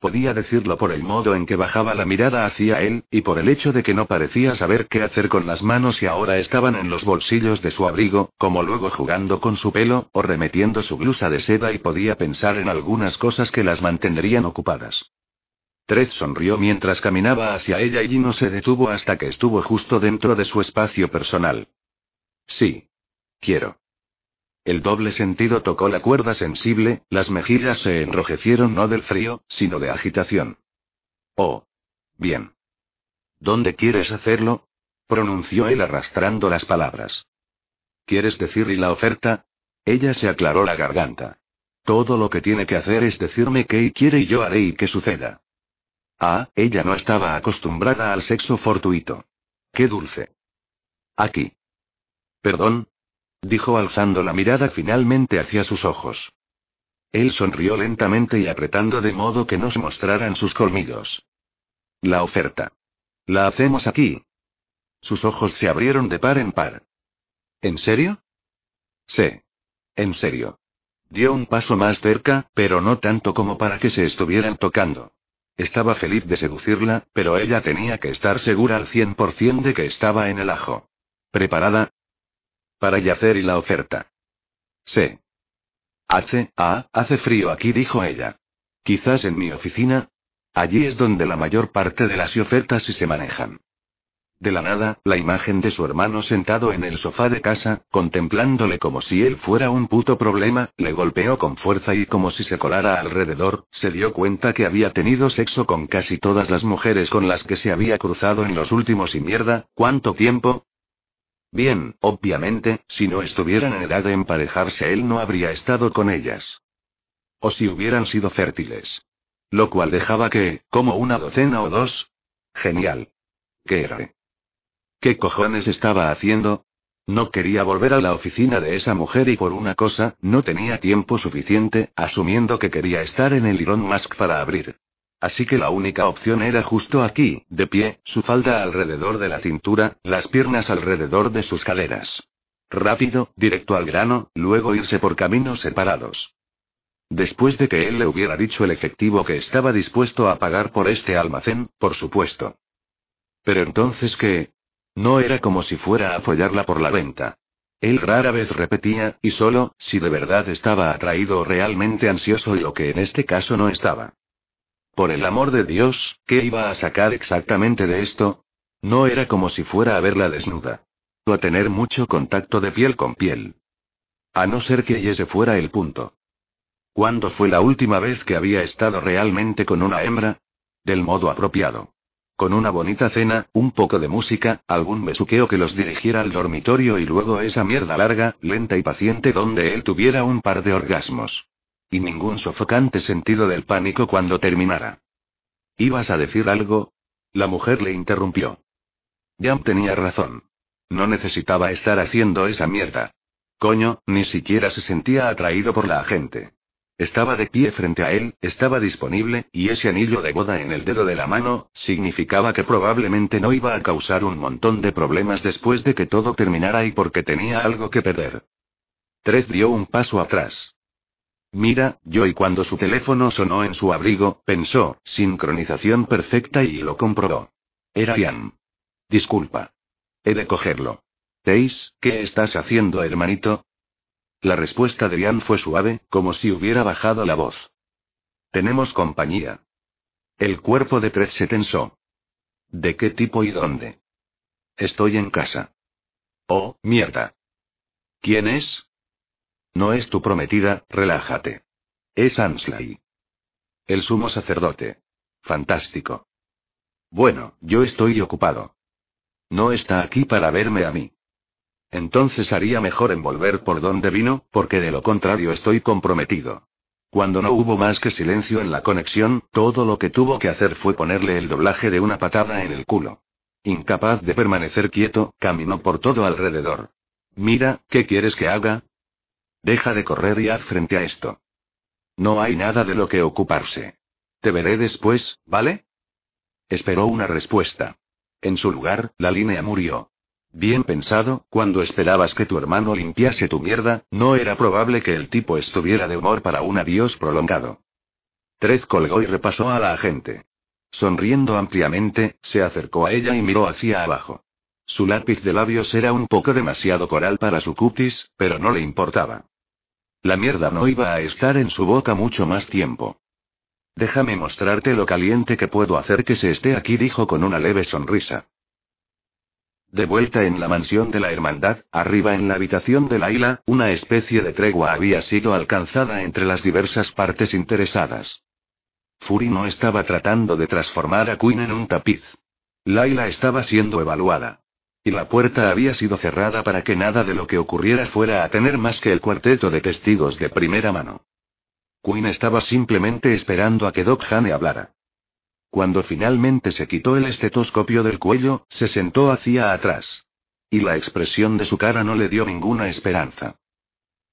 Podía decirlo por el modo en que bajaba la mirada hacia él, y por el hecho de que no parecía saber qué hacer con las manos y ahora estaban en los bolsillos de su abrigo, como luego jugando con su pelo, o remetiendo su blusa de seda y podía pensar en algunas cosas que las mantendrían ocupadas. Trez sonrió mientras caminaba hacia ella y no se detuvo hasta que estuvo justo dentro de su espacio personal. Sí. Quiero. El doble sentido tocó la cuerda sensible, las mejillas se enrojecieron no del frío, sino de agitación. Oh. Bien. ¿Dónde quieres hacerlo? pronunció él arrastrando las palabras. ¿Quieres decirle la oferta? Ella se aclaró la garganta. Todo lo que tiene que hacer es decirme qué quiere y yo haré y que suceda. Ah, ella no estaba acostumbrada al sexo fortuito. Qué dulce. Aquí. Perdón, dijo alzando la mirada finalmente hacia sus ojos. Él sonrió lentamente y apretando de modo que no se mostraran sus colmillos. La oferta. La hacemos aquí. Sus ojos se abrieron de par en par. ¿En serio? Sí. En serio. Dio un paso más cerca, pero no tanto como para que se estuvieran tocando. Estaba feliz de seducirla, pero ella tenía que estar segura al cien por cien de que estaba en el ajo. ¿Preparada? Para yacer y la oferta. Sí. Hace, ah, hace frío aquí, dijo ella. Quizás en mi oficina. Allí es donde la mayor parte de las ofertas se manejan. De la nada, la imagen de su hermano sentado en el sofá de casa, contemplándole como si él fuera un puto problema, le golpeó con fuerza y como si se colara alrededor, se dio cuenta que había tenido sexo con casi todas las mujeres con las que se había cruzado en los últimos y mierda, ¿cuánto tiempo? Bien, obviamente, si no estuvieran en edad de emparejarse él no habría estado con ellas. O si hubieran sido fértiles. Lo cual dejaba que, como una docena o dos. Genial. ¿Qué era? ¿Qué cojones estaba haciendo? No quería volver a la oficina de esa mujer y por una cosa, no tenía tiempo suficiente, asumiendo que quería estar en el Iron Mask para abrir. Así que la única opción era justo aquí, de pie, su falda alrededor de la cintura, las piernas alrededor de sus caderas. Rápido, directo al grano, luego irse por caminos separados. Después de que él le hubiera dicho el efectivo que estaba dispuesto a pagar por este almacén, por supuesto. Pero entonces, ¿qué? No era como si fuera a follarla por la venta. Él rara vez repetía, y solo, si de verdad estaba atraído o realmente ansioso y lo que en este caso no estaba. Por el amor de Dios, ¿qué iba a sacar exactamente de esto? No era como si fuera a verla desnuda. O a tener mucho contacto de piel con piel. A no ser que ese fuera el punto. ¿Cuándo fue la última vez que había estado realmente con una hembra? Del modo apropiado. Con una bonita cena, un poco de música, algún besuqueo que los dirigiera al dormitorio y luego esa mierda larga, lenta y paciente donde él tuviera un par de orgasmos. Y ningún sofocante sentido del pánico cuando terminara. ¿Ibas a decir algo? La mujer le interrumpió. Jam tenía razón. No necesitaba estar haciendo esa mierda. Coño, ni siquiera se sentía atraído por la agente. Estaba de pie frente a él, estaba disponible, y ese anillo de boda en el dedo de la mano, significaba que probablemente no iba a causar un montón de problemas después de que todo terminara y porque tenía algo que perder. Tres dio un paso atrás. Mira, yo y cuando su teléfono sonó en su abrigo, pensó, sincronización perfecta y lo comprobó. Era Ian. Disculpa. He de cogerlo. ¿Veis, qué estás haciendo, hermanito? La respuesta de Ian fue suave, como si hubiera bajado la voz. Tenemos compañía. El cuerpo de Trez se tensó. ¿De qué tipo y dónde? Estoy en casa. Oh, mierda. ¿Quién es? No es tu prometida, relájate. Es Ansley. El sumo sacerdote. Fantástico. Bueno, yo estoy ocupado. No está aquí para verme a mí. Entonces haría mejor en volver por donde vino, porque de lo contrario estoy comprometido. Cuando no hubo más que silencio en la conexión, todo lo que tuvo que hacer fue ponerle el doblaje de una patada en el culo. Incapaz de permanecer quieto, caminó por todo alrededor. Mira, ¿qué quieres que haga? Deja de correr y haz frente a esto. No hay nada de lo que ocuparse. Te veré después, ¿vale? Esperó una respuesta. En su lugar, la línea murió. Bien pensado, cuando esperabas que tu hermano limpiase tu mierda, no era probable que el tipo estuviera de humor para un adiós prolongado. Trez colgó y repasó a la agente. Sonriendo ampliamente, se acercó a ella y miró hacia abajo. Su lápiz de labios era un poco demasiado coral para su cutis, pero no le importaba. La mierda no iba a estar en su boca mucho más tiempo. Déjame mostrarte lo caliente que puedo hacer que se esté aquí, dijo con una leve sonrisa. De vuelta en la mansión de la hermandad, arriba en la habitación de Laila, una especie de tregua había sido alcanzada entre las diversas partes interesadas. Fury no estaba tratando de transformar a Quinn en un tapiz. Laila estaba siendo evaluada. Y la puerta había sido cerrada para que nada de lo que ocurriera fuera a tener más que el cuarteto de testigos de primera mano. Quinn estaba simplemente esperando a que Doc Hane hablara. Cuando finalmente se quitó el estetoscopio del cuello, se sentó hacia atrás. Y la expresión de su cara no le dio ninguna esperanza.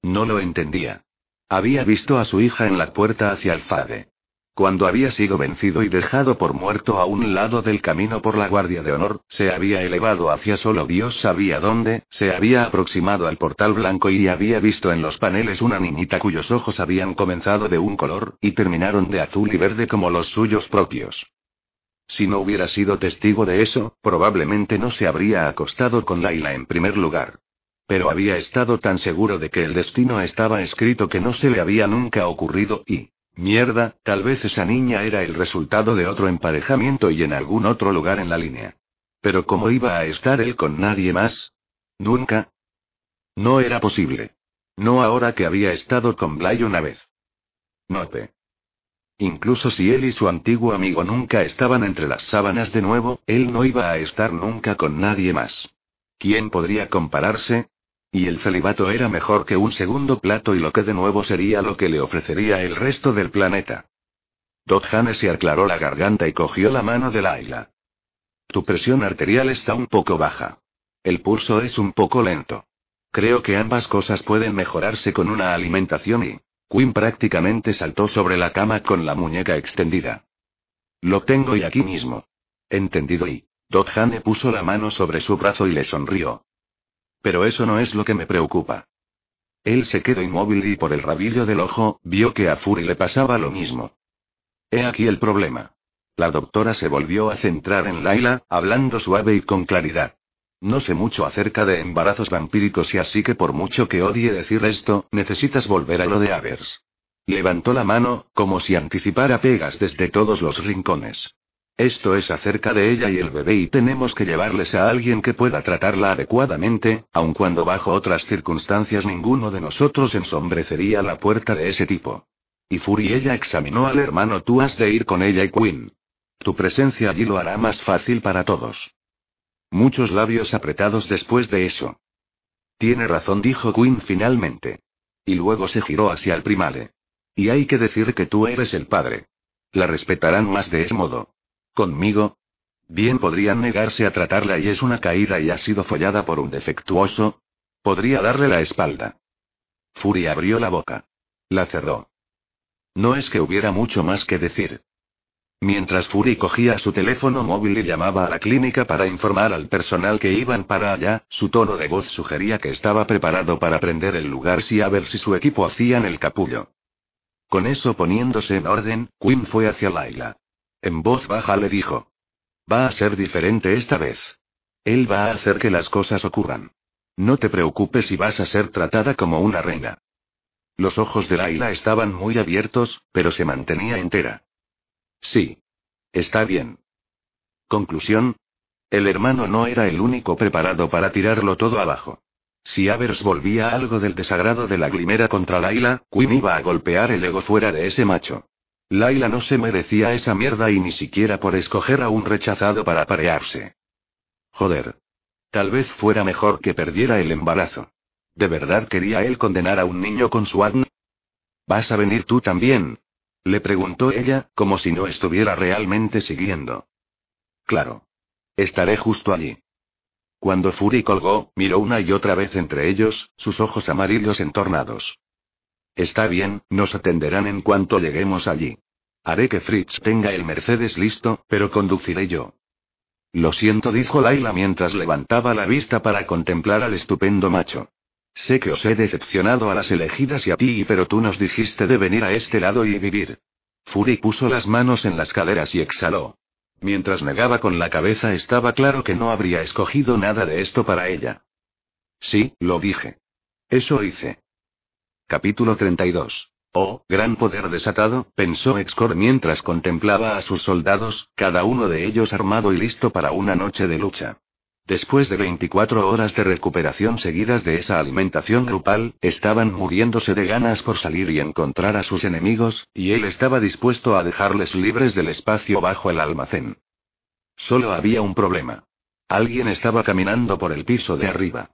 No lo entendía. Había visto a su hija en la puerta hacia el Fade. Cuando había sido vencido y dejado por muerto a un lado del camino por la Guardia de Honor, se había elevado hacia solo Dios sabía dónde, se había aproximado al portal blanco y había visto en los paneles una niñita cuyos ojos habían comenzado de un color, y terminaron de azul y verde como los suyos propios. Si no hubiera sido testigo de eso, probablemente no se habría acostado con Laila en primer lugar. Pero había estado tan seguro de que el destino estaba escrito que no se le había nunca ocurrido y, Mierda, tal vez esa niña era el resultado de otro emparejamiento y en algún otro lugar en la línea. Pero ¿cómo iba a estar él con nadie más? Nunca. No era posible. No ahora que había estado con Blay una vez. Note. Incluso si él y su antiguo amigo nunca estaban entre las sábanas de nuevo, él no iba a estar nunca con nadie más. ¿Quién podría compararse? Y el celibato era mejor que un segundo plato y lo que de nuevo sería lo que le ofrecería el resto del planeta. Hane se aclaró la garganta y cogió la mano de Laila. Tu presión arterial está un poco baja. El pulso es un poco lento. Creo que ambas cosas pueden mejorarse con una alimentación y... Quinn prácticamente saltó sobre la cama con la muñeca extendida. Lo tengo y aquí mismo. Entendido y... Hane puso la mano sobre su brazo y le sonrió. Pero eso no es lo que me preocupa. Él se quedó inmóvil y por el rabillo del ojo, vio que a Fury le pasaba lo mismo. He aquí el problema. La doctora se volvió a centrar en Laila, hablando suave y con claridad. No sé mucho acerca de embarazos vampíricos y así que por mucho que odie decir esto, necesitas volver a lo de Avers. Levantó la mano, como si anticipara pegas desde todos los rincones. Esto es acerca de ella y el bebé y tenemos que llevarles a alguien que pueda tratarla adecuadamente, aun cuando bajo otras circunstancias ninguno de nosotros ensombrecería la puerta de ese tipo. Y Fury ella examinó al hermano, tú has de ir con ella y Quinn. Tu presencia allí lo hará más fácil para todos. Muchos labios apretados después de eso. Tiene razón, dijo Quinn finalmente. Y luego se giró hacia el primale. Y hay que decir que tú eres el padre. La respetarán más de ese modo. ¿Conmigo? Bien podrían negarse a tratarla y es una caída y ha sido follada por un defectuoso. Podría darle la espalda. Fury abrió la boca. La cerró. No es que hubiera mucho más que decir. Mientras Fury cogía su teléfono móvil y llamaba a la clínica para informar al personal que iban para allá, su tono de voz sugería que estaba preparado para prender el lugar si a ver si su equipo hacían el capullo. Con eso poniéndose en orden, Quinn fue hacia Laila. En voz baja le dijo. Va a ser diferente esta vez. Él va a hacer que las cosas ocurran. No te preocupes si vas a ser tratada como una reina. Los ojos de Laila estaban muy abiertos, pero se mantenía entera. Sí. Está bien. Conclusión. El hermano no era el único preparado para tirarlo todo abajo. Si Avers volvía algo del desagrado de la glimera contra Laila, Quinn iba a golpear el ego fuera de ese macho. Laila no se merecía esa mierda y ni siquiera por escoger a un rechazado para parearse. Joder. Tal vez fuera mejor que perdiera el embarazo. ¿De verdad quería él condenar a un niño con su adn? ¿Vas a venir tú también? Le preguntó ella, como si no estuviera realmente siguiendo. Claro. Estaré justo allí. Cuando Fury colgó, miró una y otra vez entre ellos, sus ojos amarillos entornados. Está bien, nos atenderán en cuanto lleguemos allí. Haré que Fritz tenga el Mercedes listo, pero conduciré yo. Lo siento, dijo Laila mientras levantaba la vista para contemplar al estupendo macho. Sé que os he decepcionado a las elegidas y a ti, pero tú nos dijiste de venir a este lado y vivir. Fury puso las manos en las caderas y exhaló. Mientras negaba con la cabeza estaba claro que no habría escogido nada de esto para ella. Sí, lo dije. Eso hice. Capítulo 32. Oh, gran poder desatado, pensó Excor mientras contemplaba a sus soldados, cada uno de ellos armado y listo para una noche de lucha. Después de 24 horas de recuperación seguidas de esa alimentación grupal, estaban muriéndose de ganas por salir y encontrar a sus enemigos, y él estaba dispuesto a dejarles libres del espacio bajo el almacén. Solo había un problema. Alguien estaba caminando por el piso de arriba.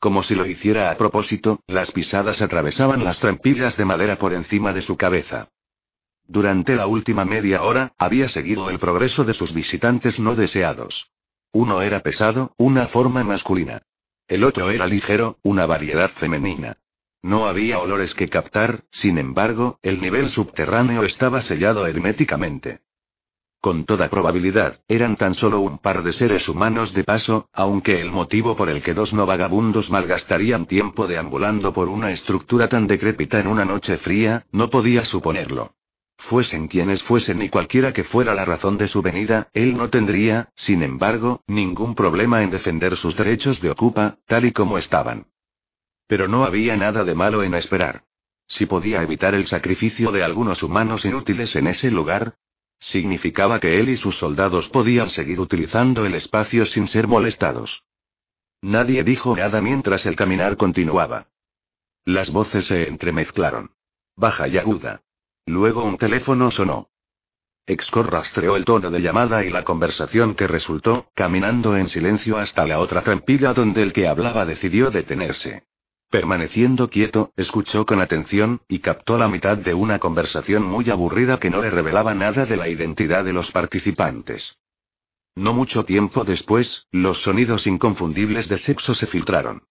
Como si lo hiciera a propósito, las pisadas atravesaban las trampillas de madera por encima de su cabeza. Durante la última media hora, había seguido el progreso de sus visitantes no deseados. Uno era pesado, una forma masculina. El otro era ligero, una variedad femenina. No había olores que captar, sin embargo, el nivel subterráneo estaba sellado herméticamente. Con toda probabilidad, eran tan solo un par de seres humanos de paso, aunque el motivo por el que dos no vagabundos malgastarían tiempo deambulando por una estructura tan decrépita en una noche fría, no podía suponerlo. Fuesen quienes fuesen y cualquiera que fuera la razón de su venida, él no tendría, sin embargo, ningún problema en defender sus derechos de ocupa, tal y como estaban. Pero no había nada de malo en esperar. Si podía evitar el sacrificio de algunos humanos inútiles en ese lugar, significaba que él y sus soldados podían seguir utilizando el espacio sin ser molestados. Nadie dijo nada mientras el caminar continuaba. Las voces se entremezclaron. Baja y aguda. Luego un teléfono sonó. Excor rastreó el tono de llamada y la conversación que resultó, caminando en silencio hasta la otra trampilla donde el que hablaba decidió detenerse. Permaneciendo quieto, escuchó con atención, y captó la mitad de una conversación muy aburrida que no le revelaba nada de la identidad de los participantes. No mucho tiempo después, los sonidos inconfundibles de sexo se filtraron.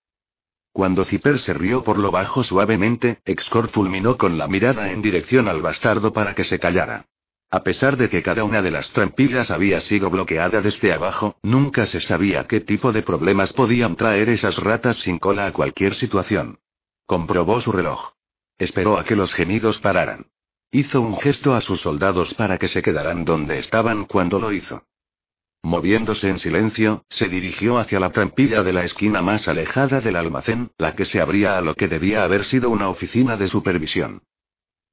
Cuando Zipper se rió por lo bajo suavemente, Excor fulminó con la mirada en dirección al bastardo para que se callara. A pesar de que cada una de las trampillas había sido bloqueada desde abajo, nunca se sabía qué tipo de problemas podían traer esas ratas sin cola a cualquier situación. Comprobó su reloj. Esperó a que los gemidos pararan. Hizo un gesto a sus soldados para que se quedaran donde estaban cuando lo hizo. Moviéndose en silencio, se dirigió hacia la trampilla de la esquina más alejada del almacén, la que se abría a lo que debía haber sido una oficina de supervisión.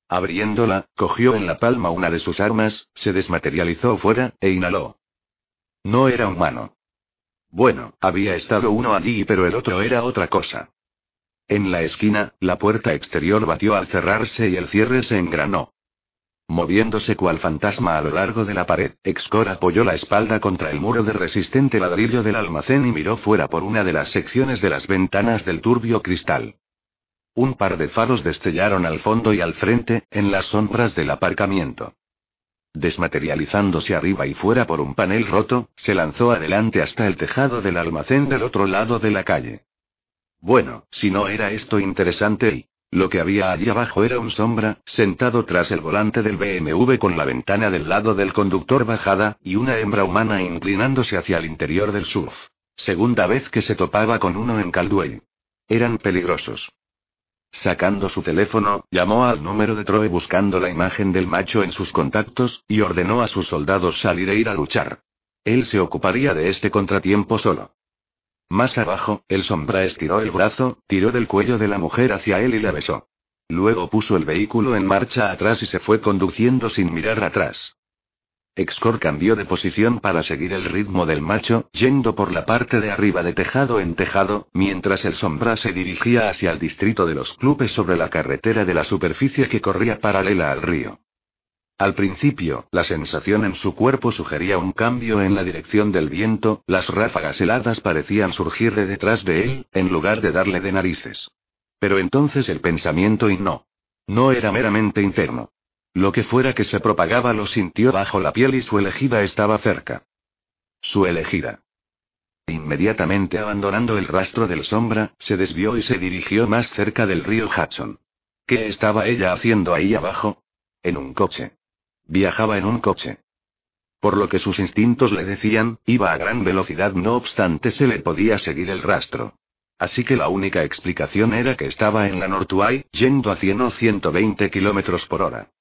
Abriéndola, cogió en la palma una de sus armas, se desmaterializó fuera, e inhaló. No era humano. Bueno, había estado uno allí, pero el otro era otra cosa. En la esquina, la puerta exterior batió al cerrarse y el cierre se engranó. Moviéndose cual fantasma a lo largo de la pared, Excor apoyó la espalda contra el muro de resistente ladrillo del almacén y miró fuera por una de las secciones de las ventanas del turbio cristal. Un par de faros destellaron al fondo y al frente, en las sombras del aparcamiento. Desmaterializándose arriba y fuera por un panel roto, se lanzó adelante hasta el tejado del almacén del otro lado de la calle. Bueno, si no era esto interesante y... Lo que había allí abajo era un sombra, sentado tras el volante del BMW con la ventana del lado del conductor bajada, y una hembra humana inclinándose hacia el interior del SUV. Segunda vez que se topaba con uno en Caldwell. Eran peligrosos. Sacando su teléfono, llamó al número de Troy buscando la imagen del macho en sus contactos, y ordenó a sus soldados salir e ir a luchar. Él se ocuparía de este contratiempo solo. Más abajo, el sombra estiró el brazo, tiró del cuello de la mujer hacia él y la besó. Luego puso el vehículo en marcha atrás y se fue conduciendo sin mirar atrás. Excor cambió de posición para seguir el ritmo del macho, yendo por la parte de arriba de tejado en tejado, mientras el sombra se dirigía hacia el distrito de los clubes sobre la carretera de la superficie que corría paralela al río. Al principio, la sensación en su cuerpo sugería un cambio en la dirección del viento, las ráfagas heladas parecían surgir de detrás de él, en lugar de darle de narices. Pero entonces el pensamiento y no. No era meramente interno. Lo que fuera que se propagaba lo sintió bajo la piel y su elegida estaba cerca. Su elegida. Inmediatamente abandonando el rastro del sombra, se desvió y se dirigió más cerca del río Hudson. ¿Qué estaba ella haciendo ahí abajo? En un coche. Viajaba en un coche. Por lo que sus instintos le decían, iba a gran velocidad, no obstante se le podía seguir el rastro. Así que la única explicación era que estaba en la Nortuay, yendo a 100 o 120 kilómetros por hora.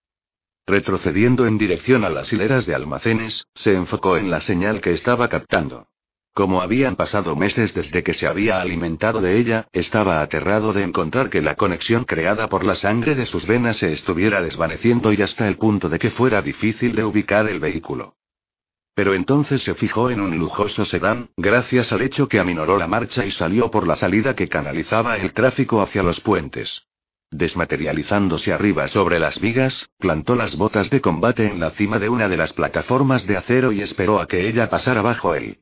Retrocediendo en dirección a las hileras de almacenes, se enfocó en la señal que estaba captando. Como habían pasado meses desde que se había alimentado de ella, estaba aterrado de encontrar que la conexión creada por la sangre de sus venas se estuviera desvaneciendo y hasta el punto de que fuera difícil de ubicar el vehículo. Pero entonces se fijó en un lujoso sedán, gracias al hecho que aminoró la marcha y salió por la salida que canalizaba el tráfico hacia los puentes. Desmaterializándose arriba sobre las vigas, plantó las botas de combate en la cima de una de las plataformas de acero y esperó a que ella pasara bajo él.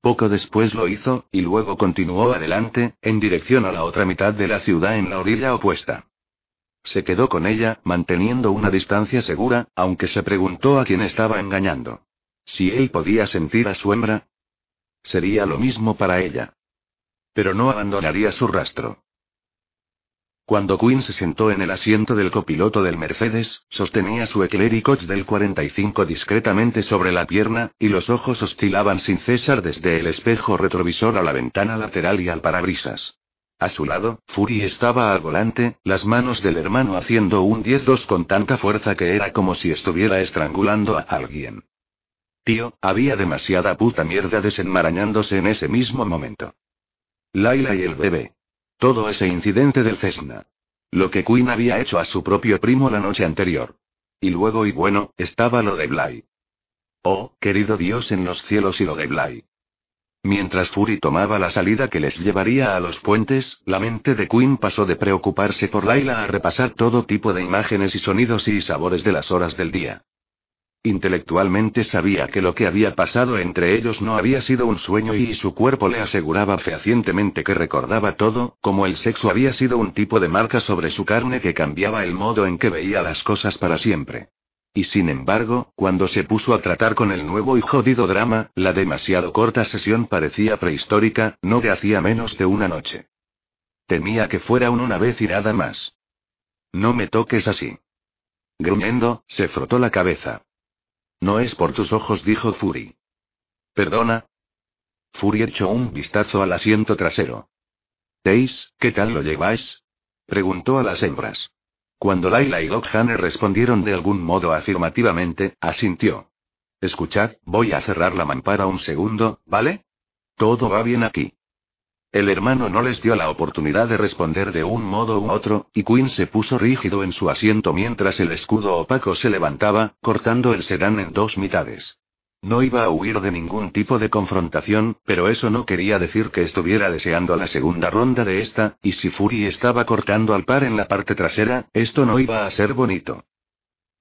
Poco después lo hizo, y luego continuó adelante, en dirección a la otra mitad de la ciudad en la orilla opuesta. Se quedó con ella, manteniendo una distancia segura, aunque se preguntó a quién estaba engañando. Si él podía sentir a su hembra, sería lo mismo para ella. Pero no abandonaría su rastro. Cuando Quinn se sentó en el asiento del copiloto del Mercedes, sostenía su Eclair Coach del 45 discretamente sobre la pierna, y los ojos oscilaban sin cesar desde el espejo retrovisor a la ventana lateral y al parabrisas. A su lado, Fury estaba al volante, las manos del hermano haciendo un 10-2 con tanta fuerza que era como si estuviera estrangulando a alguien. Tío, había demasiada puta mierda desenmarañándose en ese mismo momento. Laila y el bebé. Todo ese incidente del Cessna. Lo que Quinn había hecho a su propio primo la noche anterior. Y luego y bueno, estaba lo de Bly. Oh, querido Dios en los cielos y lo de Bly. Mientras Fury tomaba la salida que les llevaría a los puentes, la mente de Quinn pasó de preocuparse por Laila a repasar todo tipo de imágenes y sonidos y sabores de las horas del día. Intelectualmente sabía que lo que había pasado entre ellos no había sido un sueño y su cuerpo le aseguraba fehacientemente que recordaba todo, como el sexo había sido un tipo de marca sobre su carne que cambiaba el modo en que veía las cosas para siempre. Y sin embargo, cuando se puso a tratar con el nuevo y jodido drama, la demasiado corta sesión parecía prehistórica, no de hacía menos de una noche. Temía que fuera un una vez y nada más. No me toques así. Gruñendo, se frotó la cabeza. No es por tus ojos, dijo Fury. ¿Perdona? Fury echó un vistazo al asiento trasero. ¿Veis, qué tal lo lleváis? Preguntó a las hembras. Cuando Laila y Lokhane respondieron de algún modo afirmativamente, asintió. Escuchad, voy a cerrar la mampara un segundo, ¿vale? Todo va bien aquí. El hermano no les dio la oportunidad de responder de un modo u otro, y Quinn se puso rígido en su asiento mientras el escudo opaco se levantaba, cortando el sedán en dos mitades. No iba a huir de ningún tipo de confrontación, pero eso no quería decir que estuviera deseando la segunda ronda de esta, y si Fury estaba cortando al par en la parte trasera, esto no iba a ser bonito.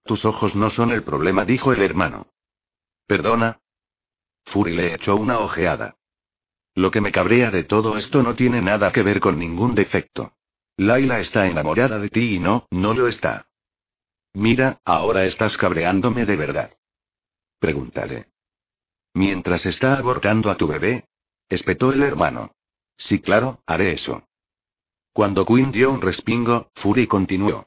Tus ojos no son el problema, dijo el hermano. ¿Perdona? Fury le echó una ojeada. Lo que me cabrea de todo esto no tiene nada que ver con ningún defecto. Laila está enamorada de ti y no, no lo está. Mira, ahora estás cabreándome de verdad. Pregúntale. Mientras está abortando a tu bebé. Espetó el hermano. Sí, claro, haré eso. Cuando Quinn dio un respingo, Fury continuó.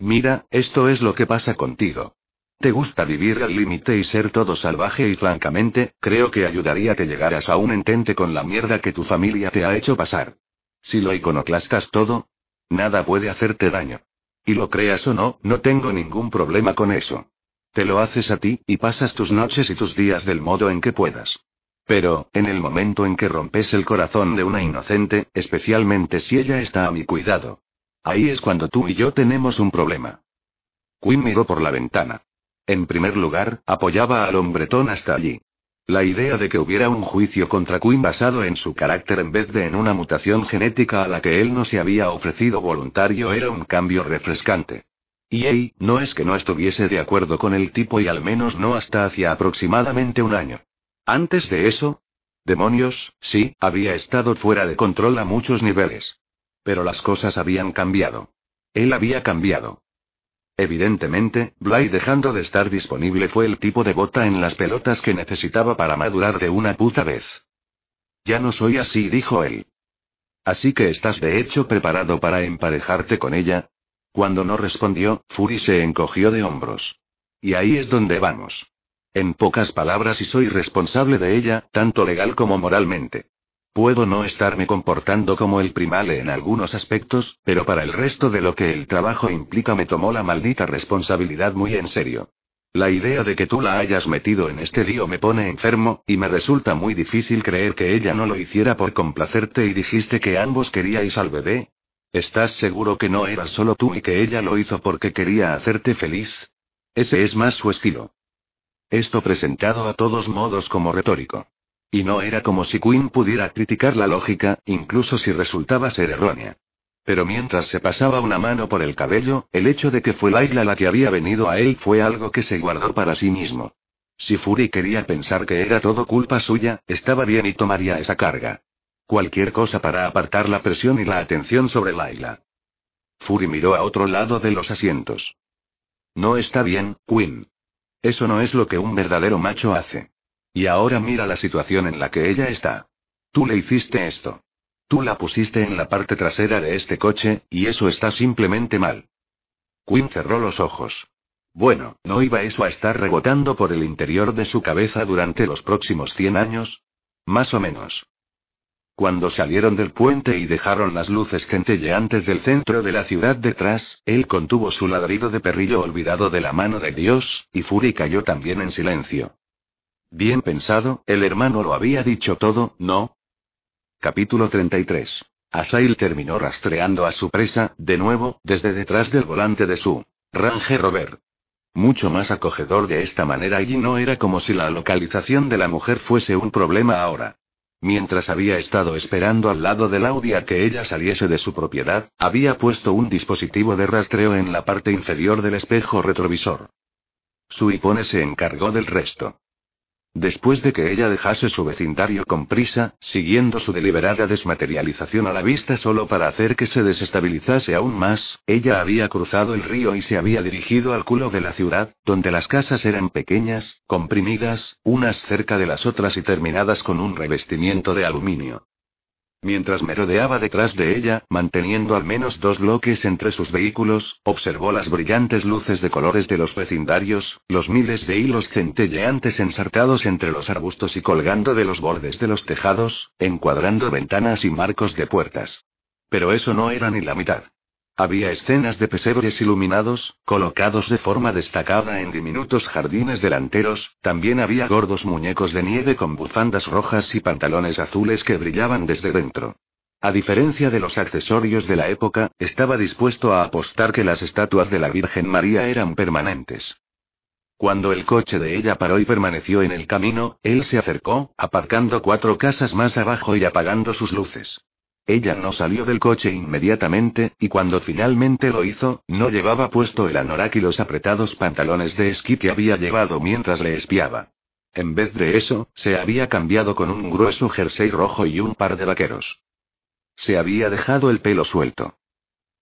Mira, esto es lo que pasa contigo. Te gusta vivir al límite y ser todo salvaje y francamente, creo que ayudaría que llegaras a un entente con la mierda que tu familia te ha hecho pasar. Si lo iconoclastas todo, nada puede hacerte daño. Y lo creas o no, no tengo ningún problema con eso. Te lo haces a ti, y pasas tus noches y tus días del modo en que puedas. Pero, en el momento en que rompes el corazón de una inocente, especialmente si ella está a mi cuidado. Ahí es cuando tú y yo tenemos un problema. Quinn miró por la ventana. En primer lugar, apoyaba al hombretón hasta allí. La idea de que hubiera un juicio contra Quinn basado en su carácter en vez de en una mutación genética a la que él no se había ofrecido voluntario era un cambio refrescante. Y hey, no es que no estuviese de acuerdo con el tipo y al menos no hasta hacía aproximadamente un año. Antes de eso, demonios, sí, había estado fuera de control a muchos niveles. Pero las cosas habían cambiado. Él había cambiado. Evidentemente, Bly dejando de estar disponible fue el tipo de bota en las pelotas que necesitaba para madurar de una puta vez. Ya no soy así, dijo él. Así que estás de hecho preparado para emparejarte con ella, cuando no respondió, Fury se encogió de hombros. Y ahí es donde vamos. En pocas palabras, y soy responsable de ella, tanto legal como moralmente. Puedo no estarme comportando como el primale en algunos aspectos, pero para el resto de lo que el trabajo implica me tomó la maldita responsabilidad muy en serio. La idea de que tú la hayas metido en este lío me pone enfermo, y me resulta muy difícil creer que ella no lo hiciera por complacerte y dijiste que ambos queríais al bebé, ¿Estás seguro que no eras solo tú y que ella lo hizo porque quería hacerte feliz? Ese es más su estilo. Esto presentado a todos modos como retórico. Y no era como si Quinn pudiera criticar la lógica, incluso si resultaba ser errónea. Pero mientras se pasaba una mano por el cabello, el hecho de que fue Laila la que había venido a él fue algo que se guardó para sí mismo. Si Fury quería pensar que era todo culpa suya, estaba bien y tomaría esa carga. Cualquier cosa para apartar la presión y la atención sobre Laila. Fury miró a otro lado de los asientos. No está bien, Quinn. Eso no es lo que un verdadero macho hace. Y ahora mira la situación en la que ella está. Tú le hiciste esto. Tú la pusiste en la parte trasera de este coche, y eso está simplemente mal. Quinn cerró los ojos. Bueno, ¿no iba eso a estar rebotando por el interior de su cabeza durante los próximos cien años? Más o menos. Cuando salieron del puente y dejaron las luces centelleantes del centro de la ciudad detrás, él contuvo su ladrido de perrillo olvidado de la mano de Dios, y Fury cayó también en silencio. Bien pensado, el hermano lo había dicho todo, ¿no? Capítulo 33. Asail terminó rastreando a su presa, de nuevo, desde detrás del volante de su Range Rover. Mucho más acogedor de esta manera allí no era como si la localización de la mujer fuese un problema ahora. Mientras había estado esperando al lado del Audi a que ella saliese de su propiedad, había puesto un dispositivo de rastreo en la parte inferior del espejo retrovisor. Su hipone se encargó del resto. Después de que ella dejase su vecindario con prisa, siguiendo su deliberada desmaterialización a la vista solo para hacer que se desestabilizase aún más, ella había cruzado el río y se había dirigido al culo de la ciudad, donde las casas eran pequeñas, comprimidas, unas cerca de las otras y terminadas con un revestimiento de aluminio. Mientras merodeaba detrás de ella, manteniendo al menos dos bloques entre sus vehículos, observó las brillantes luces de colores de los vecindarios, los miles de hilos centelleantes ensartados entre los arbustos y colgando de los bordes de los tejados, encuadrando ventanas y marcos de puertas. Pero eso no era ni la mitad. Había escenas de pesebres iluminados, colocados de forma destacada en diminutos jardines delanteros, también había gordos muñecos de nieve con bufandas rojas y pantalones azules que brillaban desde dentro. A diferencia de los accesorios de la época, estaba dispuesto a apostar que las estatuas de la Virgen María eran permanentes. Cuando el coche de ella paró y permaneció en el camino, él se acercó, aparcando cuatro casas más abajo y apagando sus luces. Ella no salió del coche inmediatamente, y cuando finalmente lo hizo, no llevaba puesto el anorak y los apretados pantalones de esquí que había llevado mientras le espiaba. En vez de eso, se había cambiado con un grueso jersey rojo y un par de vaqueros. Se había dejado el pelo suelto.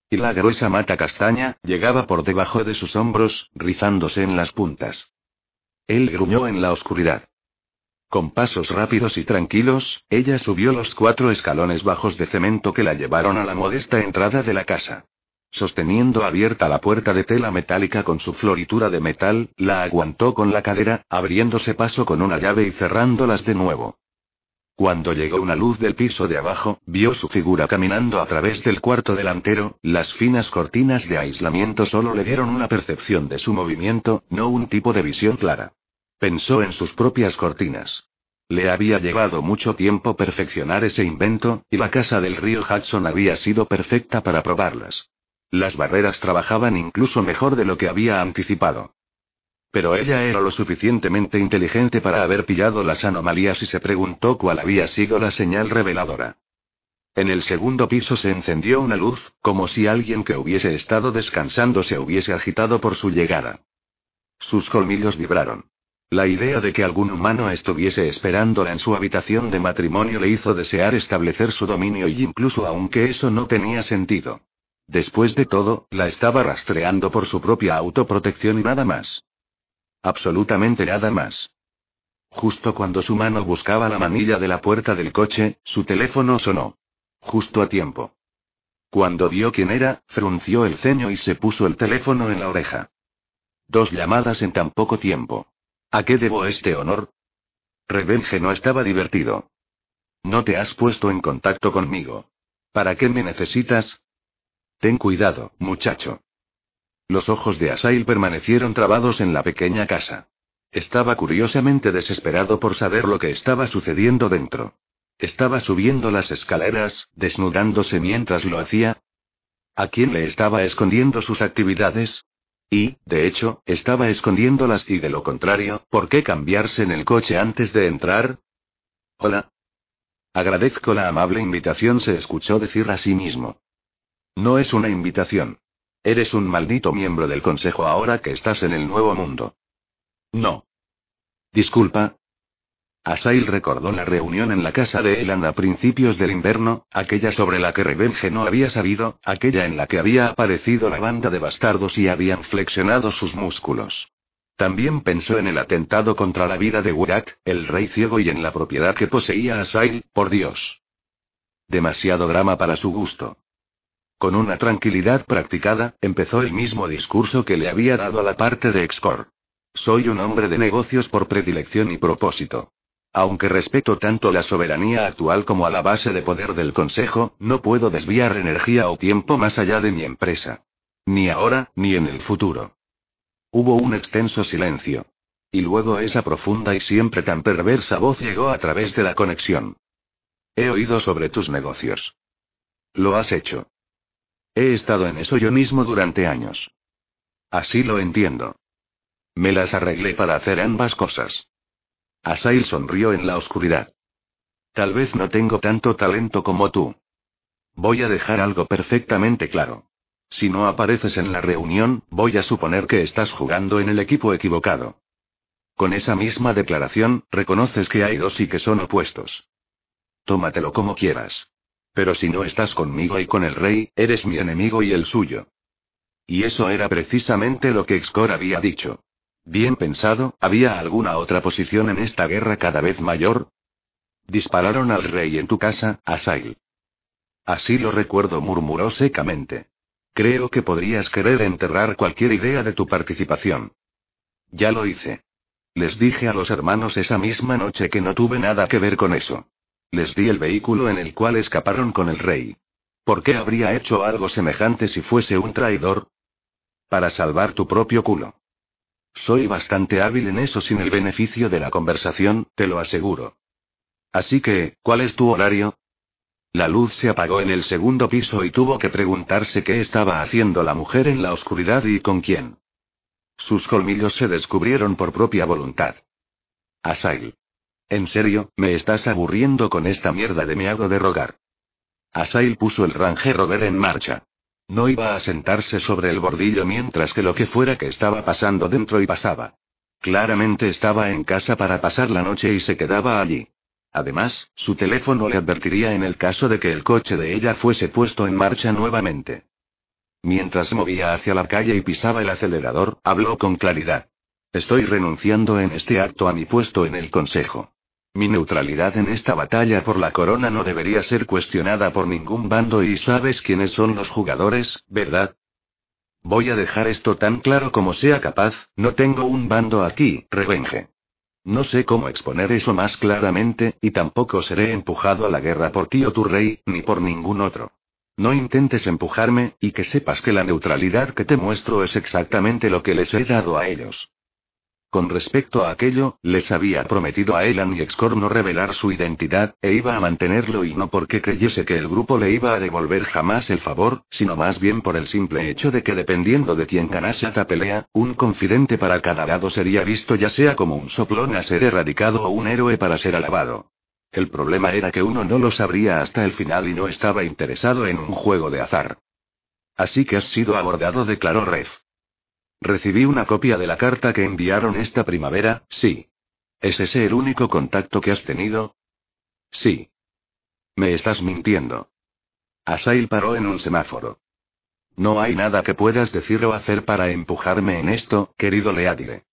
Y la gruesa mata castaña, llegaba por debajo de sus hombros, rizándose en las puntas. Él gruñó en la oscuridad. Con pasos rápidos y tranquilos, ella subió los cuatro escalones bajos de cemento que la llevaron a la modesta entrada de la casa. Sosteniendo abierta la puerta de tela metálica con su floritura de metal, la aguantó con la cadera, abriéndose paso con una llave y cerrándolas de nuevo. Cuando llegó una luz del piso de abajo, vio su figura caminando a través del cuarto delantero, las finas cortinas de aislamiento solo le dieron una percepción de su movimiento, no un tipo de visión clara. Pensó en sus propias cortinas. Le había llevado mucho tiempo perfeccionar ese invento, y la casa del río Hudson había sido perfecta para probarlas. Las barreras trabajaban incluso mejor de lo que había anticipado. Pero ella era lo suficientemente inteligente para haber pillado las anomalías y se preguntó cuál había sido la señal reveladora. En el segundo piso se encendió una luz, como si alguien que hubiese estado descansando se hubiese agitado por su llegada. Sus colmillos vibraron. La idea de que algún humano estuviese esperándola en su habitación de matrimonio le hizo desear establecer su dominio y incluso aunque eso no tenía sentido. Después de todo, la estaba rastreando por su propia autoprotección y nada más. Absolutamente nada más. Justo cuando su mano buscaba la manilla de la puerta del coche, su teléfono sonó. Justo a tiempo. Cuando vio quién era, frunció el ceño y se puso el teléfono en la oreja. Dos llamadas en tan poco tiempo. ¿A qué debo este honor? Revenge no estaba divertido. No te has puesto en contacto conmigo. ¿Para qué me necesitas? Ten cuidado, muchacho. Los ojos de Asail permanecieron trabados en la pequeña casa. Estaba curiosamente desesperado por saber lo que estaba sucediendo dentro. Estaba subiendo las escaleras, desnudándose mientras lo hacía. ¿A quién le estaba escondiendo sus actividades? Y, de hecho, estaba escondiéndolas y de lo contrario, ¿por qué cambiarse en el coche antes de entrar? Hola. Agradezco la amable invitación, se escuchó decir a sí mismo. No es una invitación. Eres un maldito miembro del Consejo ahora que estás en el Nuevo Mundo. No. Disculpa. Asail recordó la reunión en la casa de Elan a principios del invierno, aquella sobre la que Revenge no había sabido, aquella en la que había aparecido la banda de bastardos y habían flexionado sus músculos. También pensó en el atentado contra la vida de Wurat, el rey ciego y en la propiedad que poseía Asail, por Dios. Demasiado drama para su gusto. Con una tranquilidad practicada, empezó el mismo discurso que le había dado a la parte de Excor. Soy un hombre de negocios por predilección y propósito. Aunque respeto tanto la soberanía actual como a la base de poder del Consejo, no puedo desviar energía o tiempo más allá de mi empresa. Ni ahora, ni en el futuro. Hubo un extenso silencio. Y luego esa profunda y siempre tan perversa voz llegó a través de la conexión. He oído sobre tus negocios. Lo has hecho. He estado en eso yo mismo durante años. Así lo entiendo. Me las arreglé para hacer ambas cosas. Asail sonrió en la oscuridad. Tal vez no tengo tanto talento como tú. Voy a dejar algo perfectamente claro. Si no apareces en la reunión, voy a suponer que estás jugando en el equipo equivocado. Con esa misma declaración, reconoces que hay dos y que son opuestos. Tómatelo como quieras. Pero si no estás conmigo y con el rey, eres mi enemigo y el suyo. Y eso era precisamente lo que Excor había dicho. Bien pensado, ¿había alguna otra posición en esta guerra cada vez mayor? Dispararon al rey en tu casa, Asail. Así lo recuerdo, murmuró secamente. Creo que podrías querer enterrar cualquier idea de tu participación. Ya lo hice. Les dije a los hermanos esa misma noche que no tuve nada que ver con eso. Les di el vehículo en el cual escaparon con el rey. ¿Por qué habría hecho algo semejante si fuese un traidor? Para salvar tu propio culo. Soy bastante hábil en eso sin el beneficio de la conversación, te lo aseguro. Así que, ¿cuál es tu horario? La luz se apagó en el segundo piso y tuvo que preguntarse qué estaba haciendo la mujer en la oscuridad y con quién. Sus colmillos se descubrieron por propia voluntad. Asail. En serio, me estás aburriendo con esta mierda de me hago de rogar. Asail puso el Ranger Rover en marcha. No iba a sentarse sobre el bordillo mientras que lo que fuera que estaba pasando dentro y pasaba. Claramente estaba en casa para pasar la noche y se quedaba allí. Además, su teléfono le advertiría en el caso de que el coche de ella fuese puesto en marcha nuevamente. Mientras movía hacia la calle y pisaba el acelerador, habló con claridad. Estoy renunciando en este acto a mi puesto en el Consejo. Mi neutralidad en esta batalla por la corona no debería ser cuestionada por ningún bando y sabes quiénes son los jugadores, ¿verdad? Voy a dejar esto tan claro como sea capaz, no tengo un bando aquí, revenge. No sé cómo exponer eso más claramente, y tampoco seré empujado a la guerra por tío tu rey, ni por ningún otro. No intentes empujarme, y que sepas que la neutralidad que te muestro es exactamente lo que les he dado a ellos. Con respecto a aquello, les había prometido a Elan y Excor no revelar su identidad, e iba a mantenerlo y no porque creyese que el grupo le iba a devolver jamás el favor, sino más bien por el simple hecho de que dependiendo de quién ganase esta pelea, un confidente para cada lado sería visto ya sea como un soplón a ser erradicado o un héroe para ser alabado. El problema era que uno no lo sabría hasta el final y no estaba interesado en un juego de azar. Así que has sido abordado, declaró Ref. Recibí una copia de la carta que enviaron esta primavera, sí. ¿Es ese el único contacto que has tenido? Sí. Me estás mintiendo. Asail paró en un semáforo. No hay nada que puedas decir o hacer para empujarme en esto, querido Leadile.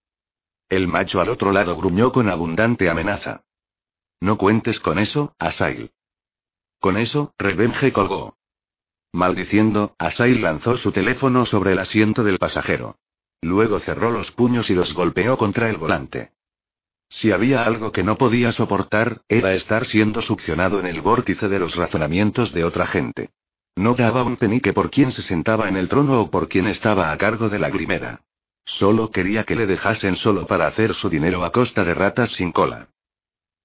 El macho al otro lado gruñó con abundante amenaza. No cuentes con eso, Asail. Con eso, Revenge colgó. Maldiciendo, Asail lanzó su teléfono sobre el asiento del pasajero. Luego cerró los puños y los golpeó contra el volante. Si había algo que no podía soportar, era estar siendo succionado en el vórtice de los razonamientos de otra gente. No daba un penique por quién se sentaba en el trono o por quién estaba a cargo de la grimera. Solo quería que le dejasen solo para hacer su dinero a costa de ratas sin cola.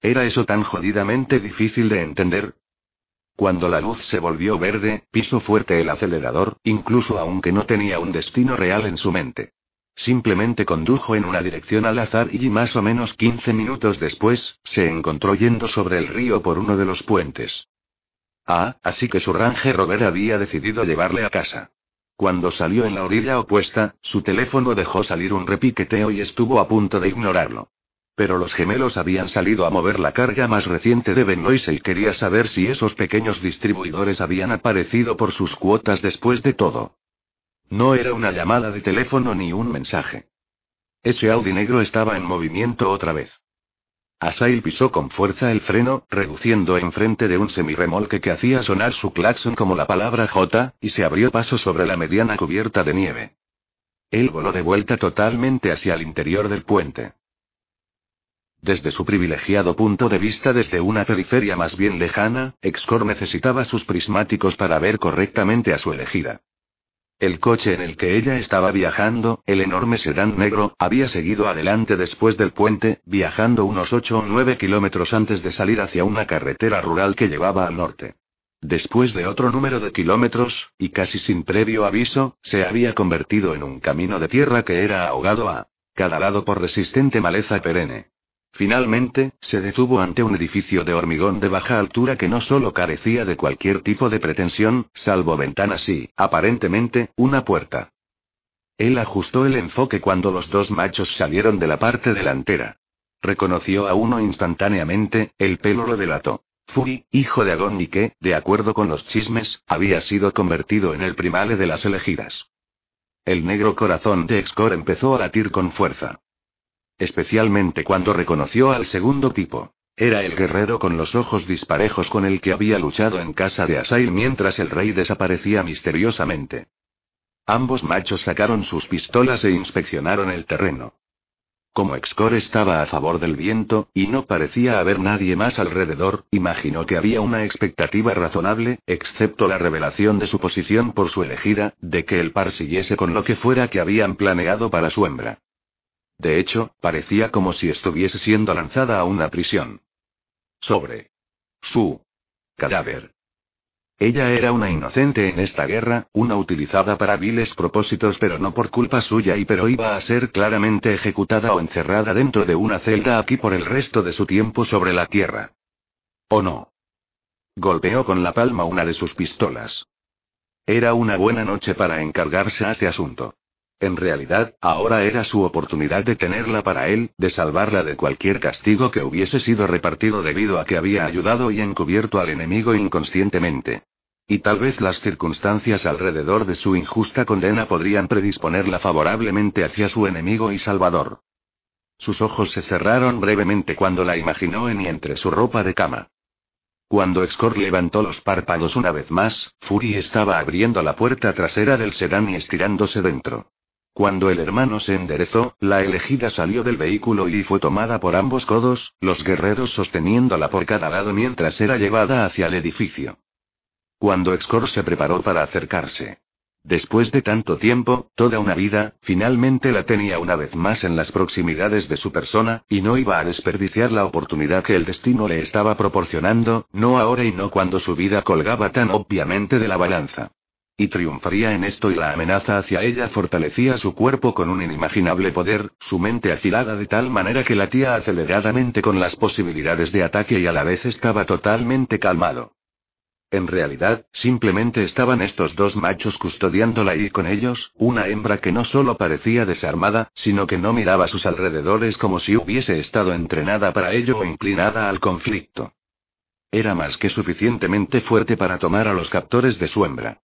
¿Era eso tan jodidamente difícil de entender? Cuando la luz se volvió verde, pisó fuerte el acelerador, incluso aunque no tenía un destino real en su mente. Simplemente condujo en una dirección al azar y más o menos 15 minutos después, se encontró yendo sobre el río por uno de los puentes. Ah, así que su Ranger Rover había decidido llevarle a casa. Cuando salió en la orilla opuesta, su teléfono dejó salir un repiqueteo y estuvo a punto de ignorarlo. Pero los gemelos habían salido a mover la carga más reciente de Benoist y quería saber si esos pequeños distribuidores habían aparecido por sus cuotas después de todo. No era una llamada de teléfono ni un mensaje. Ese Audi negro estaba en movimiento otra vez. Asail pisó con fuerza el freno, reduciendo enfrente de un semirremolque que hacía sonar su claxon como la palabra J, y se abrió paso sobre la mediana cubierta de nieve. Él voló de vuelta totalmente hacia el interior del puente. Desde su privilegiado punto de vista desde una periferia más bien lejana, Excor necesitaba sus prismáticos para ver correctamente a su elegida. El coche en el que ella estaba viajando, el enorme sedán negro, había seguido adelante después del puente, viajando unos 8 o 9 kilómetros antes de salir hacia una carretera rural que llevaba al norte. Después de otro número de kilómetros, y casi sin previo aviso, se había convertido en un camino de tierra que era ahogado a cada lado por resistente maleza perenne. Finalmente, se detuvo ante un edificio de hormigón de baja altura que no solo carecía de cualquier tipo de pretensión, salvo ventanas y, aparentemente, una puerta. Él ajustó el enfoque cuando los dos machos salieron de la parte delantera. Reconoció a uno instantáneamente, el pelo lo delató. Fui, hijo de Agón y que, de acuerdo con los chismes, había sido convertido en el primale de las elegidas. El negro corazón de Excor empezó a latir con fuerza. Especialmente cuando reconoció al segundo tipo. Era el guerrero con los ojos disparejos con el que había luchado en casa de Asail mientras el rey desaparecía misteriosamente. Ambos machos sacaron sus pistolas e inspeccionaron el terreno. Como Excor estaba a favor del viento, y no parecía haber nadie más alrededor, imaginó que había una expectativa razonable, excepto la revelación de su posición por su elegida, de que el par siguiese con lo que fuera que habían planeado para su hembra. De hecho, parecía como si estuviese siendo lanzada a una prisión. Sobre su cadáver. Ella era una inocente en esta guerra, una utilizada para viles propósitos pero no por culpa suya y pero iba a ser claramente ejecutada o encerrada dentro de una celda aquí por el resto de su tiempo sobre la tierra. ¿O no? Golpeó con la palma una de sus pistolas. Era una buena noche para encargarse a este asunto. En realidad, ahora era su oportunidad de tenerla para él, de salvarla de cualquier castigo que hubiese sido repartido debido a que había ayudado y encubierto al enemigo inconscientemente. Y tal vez las circunstancias alrededor de su injusta condena podrían predisponerla favorablemente hacia su enemigo y salvador. Sus ojos se cerraron brevemente cuando la imaginó en y entre su ropa de cama. Cuando Excor levantó los párpados una vez más, Fury estaba abriendo la puerta trasera del sedán y estirándose dentro. Cuando el hermano se enderezó, la elegida salió del vehículo y fue tomada por ambos codos, los guerreros sosteniéndola por cada lado mientras era llevada hacia el edificio. Cuando Excor se preparó para acercarse. Después de tanto tiempo, toda una vida, finalmente la tenía una vez más en las proximidades de su persona, y no iba a desperdiciar la oportunidad que el destino le estaba proporcionando, no ahora y no cuando su vida colgaba tan obviamente de la balanza. Y triunfaría en esto y la amenaza hacia ella fortalecía su cuerpo con un inimaginable poder, su mente afilada de tal manera que latía aceleradamente con las posibilidades de ataque y a la vez estaba totalmente calmado. En realidad, simplemente estaban estos dos machos custodiándola y con ellos, una hembra que no solo parecía desarmada, sino que no miraba sus alrededores como si hubiese estado entrenada para ello o inclinada al conflicto. Era más que suficientemente fuerte para tomar a los captores de su hembra.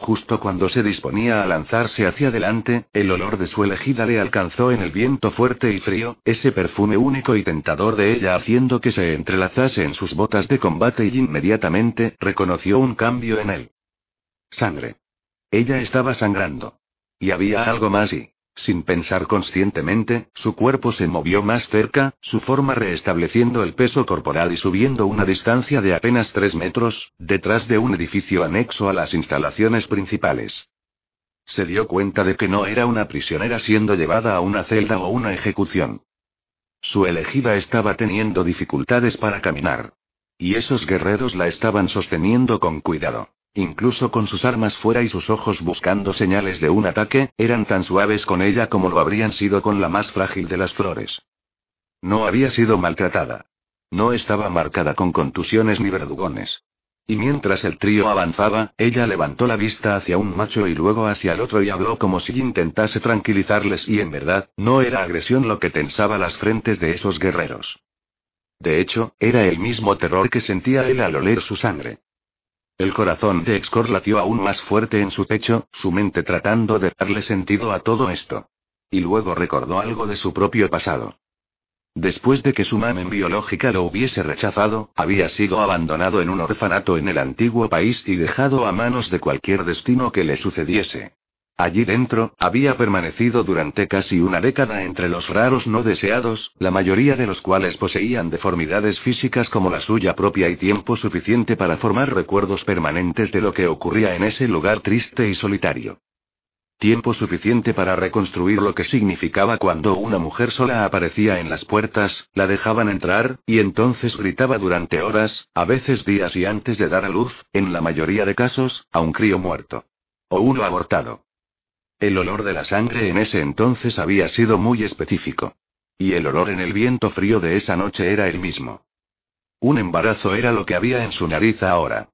Justo cuando se disponía a lanzarse hacia adelante, el olor de su elegida le alcanzó en el viento fuerte y frío, ese perfume único y tentador de ella haciendo que se entrelazase en sus botas de combate y inmediatamente reconoció un cambio en él. Sangre. Ella estaba sangrando. Y había algo más y... Sin pensar conscientemente, su cuerpo se movió más cerca, su forma restableciendo el peso corporal y subiendo una distancia de apenas tres metros, detrás de un edificio anexo a las instalaciones principales. Se dio cuenta de que no era una prisionera siendo llevada a una celda o una ejecución. Su elegida estaba teniendo dificultades para caminar. Y esos guerreros la estaban sosteniendo con cuidado. Incluso con sus armas fuera y sus ojos buscando señales de un ataque, eran tan suaves con ella como lo habrían sido con la más frágil de las flores. No había sido maltratada. No estaba marcada con contusiones ni verdugones. Y mientras el trío avanzaba, ella levantó la vista hacia un macho y luego hacia el otro y habló como si intentase tranquilizarles y en verdad, no era agresión lo que tensaba las frentes de esos guerreros. De hecho, era el mismo terror que sentía él al oler su sangre. El corazón de Excor latió aún más fuerte en su pecho, su mente tratando de darle sentido a todo esto. Y luego recordó algo de su propio pasado. Después de que su mamen biológica lo hubiese rechazado, había sido abandonado en un orfanato en el antiguo país y dejado a manos de cualquier destino que le sucediese. Allí dentro, había permanecido durante casi una década entre los raros no deseados, la mayoría de los cuales poseían deformidades físicas como la suya propia y tiempo suficiente para formar recuerdos permanentes de lo que ocurría en ese lugar triste y solitario. Tiempo suficiente para reconstruir lo que significaba cuando una mujer sola aparecía en las puertas, la dejaban entrar, y entonces gritaba durante horas, a veces días y antes de dar a luz, en la mayoría de casos, a un crío muerto. O uno abortado. El olor de la sangre en ese entonces había sido muy específico. Y el olor en el viento frío de esa noche era el mismo. Un embarazo era lo que había en su nariz ahora.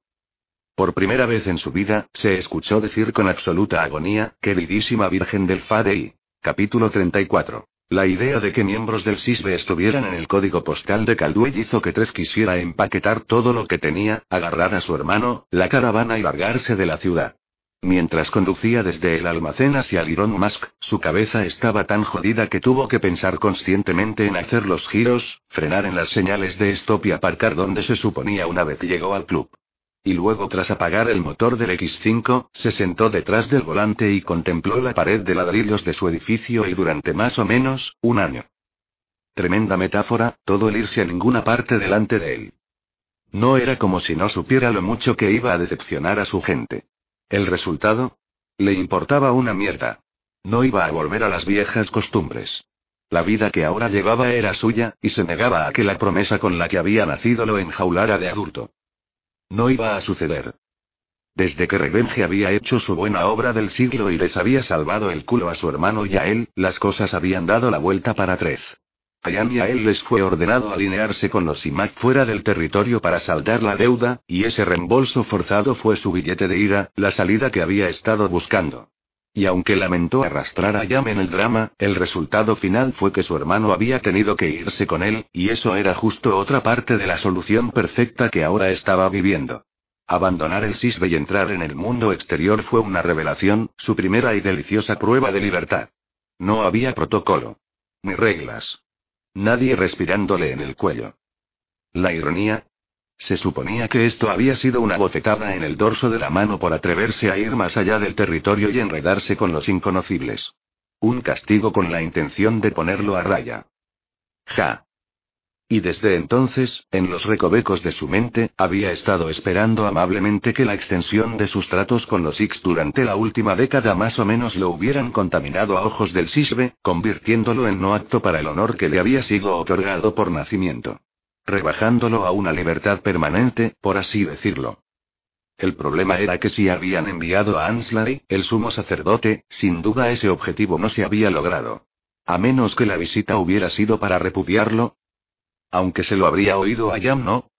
Por primera vez en su vida, se escuchó decir con absoluta agonía, queridísima Virgen del Fadei. Capítulo 34. La idea de que miembros del SISBE estuvieran en el código postal de Calduey hizo que Tres quisiera empaquetar todo lo que tenía, agarrar a su hermano, la caravana y largarse de la ciudad. Mientras conducía desde el almacén hacia Elon Musk, su cabeza estaba tan jodida que tuvo que pensar conscientemente en hacer los giros, frenar en las señales de stop y aparcar donde se suponía una vez llegó al club. Y luego tras apagar el motor del X5, se sentó detrás del volante y contempló la pared de ladrillos de su edificio y durante más o menos, un año. Tremenda metáfora, todo el irse a ninguna parte delante de él. No era como si no supiera lo mucho que iba a decepcionar a su gente. ¿El resultado? Le importaba una mierda. No iba a volver a las viejas costumbres. La vida que ahora llevaba era suya, y se negaba a que la promesa con la que había nacido lo enjaulara de adulto. No iba a suceder. Desde que Revenge había hecho su buena obra del siglo y les había salvado el culo a su hermano y a él, las cosas habían dado la vuelta para tres. A y a él les fue ordenado alinearse con los IMAC fuera del territorio para saldar la deuda, y ese reembolso forzado fue su billete de ira, la salida que había estado buscando. Y aunque lamentó arrastrar a Yam en el drama, el resultado final fue que su hermano había tenido que irse con él, y eso era justo otra parte de la solución perfecta que ahora estaba viviendo. Abandonar el SISBE y entrar en el mundo exterior fue una revelación, su primera y deliciosa prueba de libertad. No había protocolo. Ni reglas. Nadie respirándole en el cuello. La ironía, se suponía que esto había sido una bofetada en el dorso de la mano por atreverse a ir más allá del territorio y enredarse con los inconocibles. Un castigo con la intención de ponerlo a raya. Ja. Y desde entonces, en los recovecos de su mente, había estado esperando amablemente que la extensión de sus tratos con los X durante la última década más o menos lo hubieran contaminado a ojos del Sisbe, convirtiéndolo en no apto para el honor que le había sido otorgado por nacimiento rebajándolo a una libertad permanente, por así decirlo. El problema era que si habían enviado a Ansley, el sumo sacerdote, sin duda ese objetivo no se había logrado. A menos que la visita hubiera sido para repudiarlo. Aunque se lo habría oído a Yam, ¿no?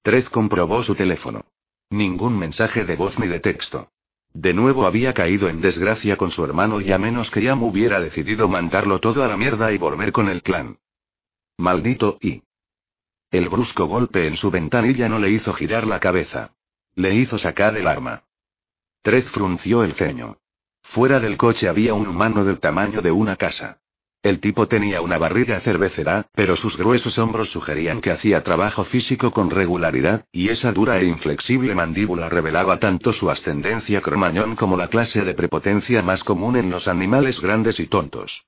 Trez comprobó su teléfono. Ningún mensaje de voz ni de texto. De nuevo había caído en desgracia con su hermano y a menos que Yam hubiera decidido mandarlo todo a la mierda y volver con el clan. Maldito y. El brusco golpe en su ventanilla no le hizo girar la cabeza. Le hizo sacar el arma. Trez frunció el ceño. Fuera del coche había un humano del tamaño de una casa. El tipo tenía una barriga cervecera, pero sus gruesos hombros sugerían que hacía trabajo físico con regularidad, y esa dura e inflexible mandíbula revelaba tanto su ascendencia cromañón como la clase de prepotencia más común en los animales grandes y tontos.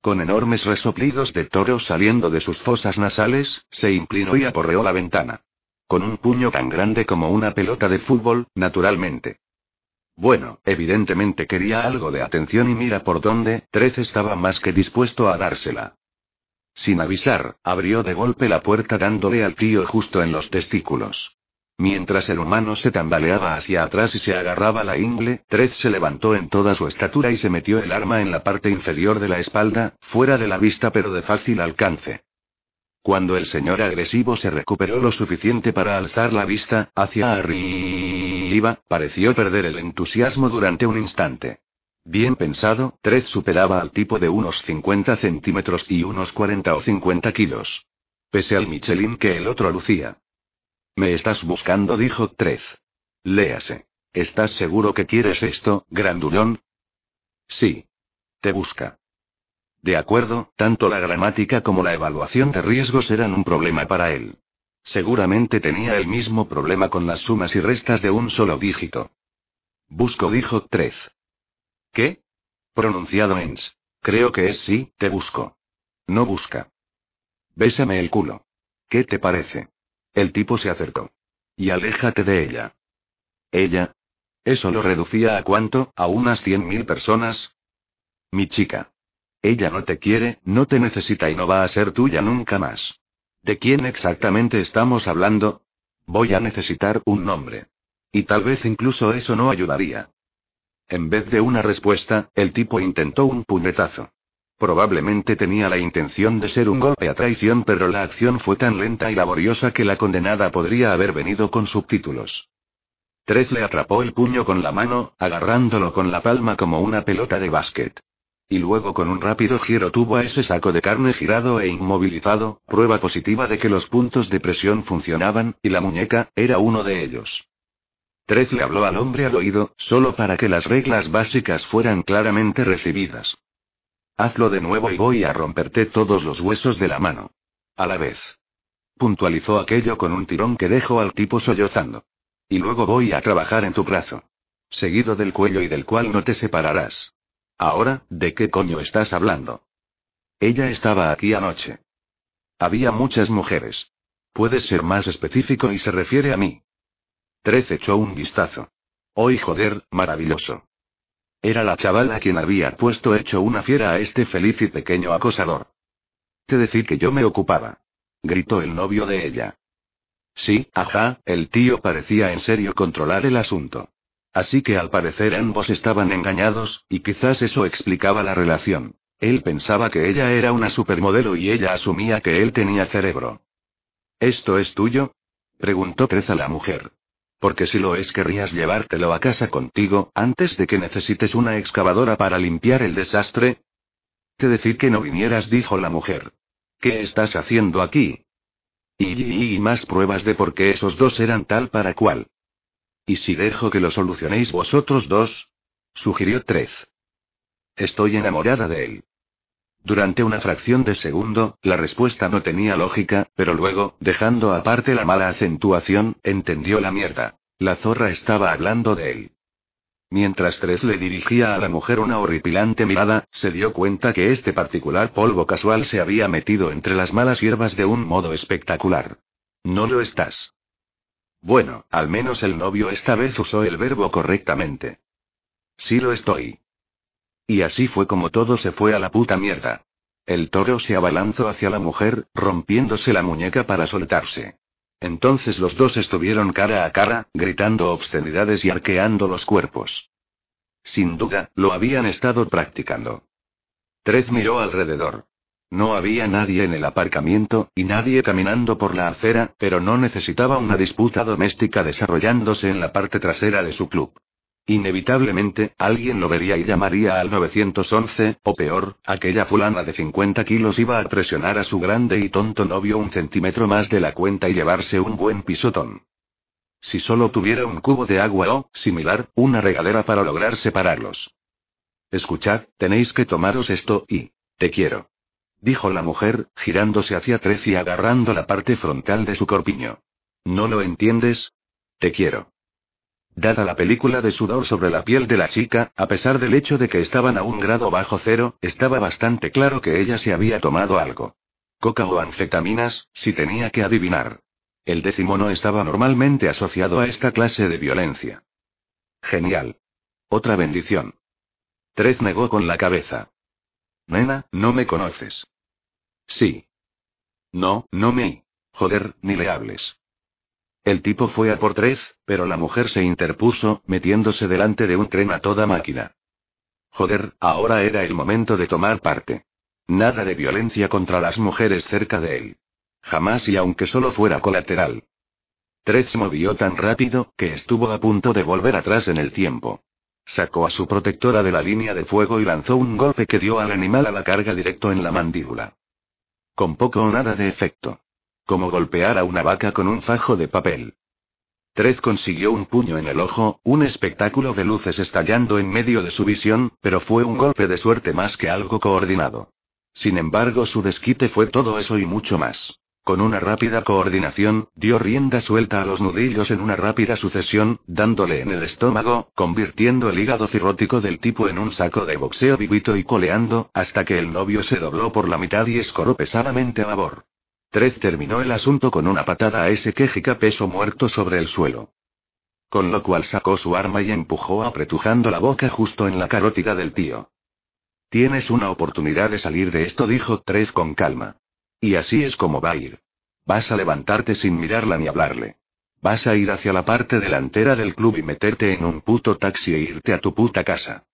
Con enormes resoplidos de toro saliendo de sus fosas nasales, se inclinó y aporreó la ventana. Con un puño tan grande como una pelota de fútbol, naturalmente. Bueno, evidentemente quería algo de atención y mira por dónde, Trez estaba más que dispuesto a dársela. Sin avisar, abrió de golpe la puerta dándole al tío justo en los testículos. Mientras el humano se tambaleaba hacia atrás y se agarraba la ingle, Trez se levantó en toda su estatura y se metió el arma en la parte inferior de la espalda, fuera de la vista pero de fácil alcance. Cuando el señor agresivo se recuperó lo suficiente para alzar la vista, hacia arriba, pareció perder el entusiasmo durante un instante. Bien pensado, Trez superaba al tipo de unos 50 centímetros y unos 40 o 50 kilos. Pese al Michelin que el otro lucía. Me estás buscando, dijo Trez. Léase. ¿Estás seguro que quieres esto, grandulón? Sí. Te busca. De acuerdo, tanto la gramática como la evaluación de riesgos eran un problema para él. Seguramente tenía el mismo problema con las sumas y restas de un solo dígito. Busco, dijo Trez. ¿Qué? Pronunciado ens. Creo que es sí, te busco. No busca. Bésame el culo. ¿Qué te parece? El tipo se acercó. Y aléjate de ella. ¿Ella? ¿Eso lo reducía a cuánto? ¿A unas cien mil personas? Mi chica. Ella no te quiere, no te necesita y no va a ser tuya nunca más. ¿De quién exactamente estamos hablando? Voy a necesitar un nombre. Y tal vez incluso eso no ayudaría. En vez de una respuesta, el tipo intentó un puñetazo. Probablemente tenía la intención de ser un golpe a traición, pero la acción fue tan lenta y laboriosa que la condenada podría haber venido con subtítulos. Trez le atrapó el puño con la mano, agarrándolo con la palma como una pelota de básquet. Y luego con un rápido giro tuvo a ese saco de carne girado e inmovilizado, prueba positiva de que los puntos de presión funcionaban, y la muñeca, era uno de ellos. Trez le habló al hombre al oído, solo para que las reglas básicas fueran claramente recibidas. Hazlo de nuevo y voy a romperte todos los huesos de la mano. A la vez. Puntualizó aquello con un tirón que dejó al tipo sollozando. Y luego voy a trabajar en tu brazo. Seguido del cuello y del cual no te separarás. Ahora, ¿de qué coño estás hablando? Ella estaba aquí anoche. Había muchas mujeres. Puedes ser más específico y se refiere a mí. Trece echó un vistazo. Hoy joder, maravilloso. Era la chavala quien había puesto hecho una fiera a este feliz y pequeño acosador. Te decir que yo me ocupaba. Gritó el novio de ella. Sí, ajá, el tío parecía en serio controlar el asunto. Así que al parecer ambos estaban engañados, y quizás eso explicaba la relación. Él pensaba que ella era una supermodelo y ella asumía que él tenía cerebro. ¿Esto es tuyo? preguntó Treza la mujer. Porque si lo es querrías llevártelo a casa contigo, antes de que necesites una excavadora para limpiar el desastre. Te decir que no vinieras, dijo la mujer. ¿Qué estás haciendo aquí? Y, y, más pruebas de por qué esos dos eran tal para cual. ¿Y si dejo que lo solucionéis vosotros dos? sugirió Trez. Estoy enamorada de él. Durante una fracción de segundo, la respuesta no tenía lógica, pero luego, dejando aparte la mala acentuación, entendió la mierda. La zorra estaba hablando de él. Mientras Trez le dirigía a la mujer una horripilante mirada, se dio cuenta que este particular polvo casual se había metido entre las malas hierbas de un modo espectacular. No lo estás. Bueno, al menos el novio esta vez usó el verbo correctamente. Sí lo estoy. Y así fue como todo se fue a la puta mierda. El toro se abalanzó hacia la mujer, rompiéndose la muñeca para soltarse. Entonces los dos estuvieron cara a cara, gritando obscenidades y arqueando los cuerpos. Sin duda, lo habían estado practicando. Trez miró alrededor. No había nadie en el aparcamiento, y nadie caminando por la acera, pero no necesitaba una disputa doméstica desarrollándose en la parte trasera de su club. Inevitablemente, alguien lo vería y llamaría al 911, o peor, aquella fulana de 50 kilos iba a presionar a su grande y tonto novio un centímetro más de la cuenta y llevarse un buen pisotón. Si solo tuviera un cubo de agua o, similar, una regadera para lograr separarlos. Escuchad, tenéis que tomaros esto y... Te quiero. Dijo la mujer, girándose hacia Trez y agarrando la parte frontal de su corpiño. ¿No lo entiendes? Te quiero. Dada la película de sudor sobre la piel de la chica, a pesar del hecho de que estaban a un grado bajo cero, estaba bastante claro que ella se había tomado algo. Coca o anfetaminas, si tenía que adivinar. El décimo no estaba normalmente asociado a esta clase de violencia. Genial. Otra bendición. Trez negó con la cabeza. Nena, no me conoces. Sí. No, no me. Joder, ni le hables. El tipo fue a por tres, pero la mujer se interpuso, metiéndose delante de un tren a toda máquina. Joder, ahora era el momento de tomar parte. Nada de violencia contra las mujeres cerca de él. Jamás y aunque solo fuera colateral. Tres movió tan rápido, que estuvo a punto de volver atrás en el tiempo. Sacó a su protectora de la línea de fuego y lanzó un golpe que dio al animal a la carga directo en la mandíbula. Con poco o nada de efecto. Como golpear a una vaca con un fajo de papel. Trez consiguió un puño en el ojo, un espectáculo de luces estallando en medio de su visión, pero fue un golpe de suerte más que algo coordinado. Sin embargo, su desquite fue todo eso y mucho más. Con una rápida coordinación, dio rienda suelta a los nudillos en una rápida sucesión, dándole en el estómago, convirtiendo el hígado cirrótico del tipo en un saco de boxeo vivito y coleando, hasta que el novio se dobló por la mitad y escoró pesadamente a babor. Trez terminó el asunto con una patada a ese quejica peso muerto sobre el suelo. Con lo cual sacó su arma y empujó apretujando la boca justo en la carótida del tío. Tienes una oportunidad de salir de esto, dijo Trez con calma. Y así es como va a ir. Vas a levantarte sin mirarla ni hablarle. Vas a ir hacia la parte delantera del club y meterte en un puto taxi e irte a tu puta casa.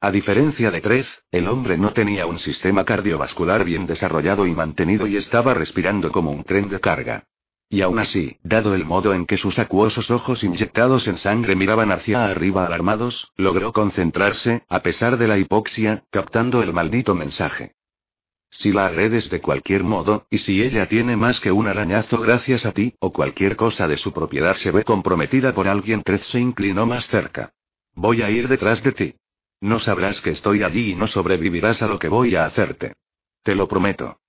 A diferencia de Trez, el hombre no tenía un sistema cardiovascular bien desarrollado y mantenido y estaba respirando como un tren de carga. Y aún así, dado el modo en que sus acuosos ojos inyectados en sangre miraban hacia arriba alarmados, logró concentrarse, a pesar de la hipoxia, captando el maldito mensaje. Si la agredes de cualquier modo, y si ella tiene más que un arañazo gracias a ti, o cualquier cosa de su propiedad se ve comprometida por alguien, Trez se inclinó más cerca. Voy a ir detrás de ti. No sabrás que estoy allí y no sobrevivirás a lo que voy a hacerte. Te lo prometo.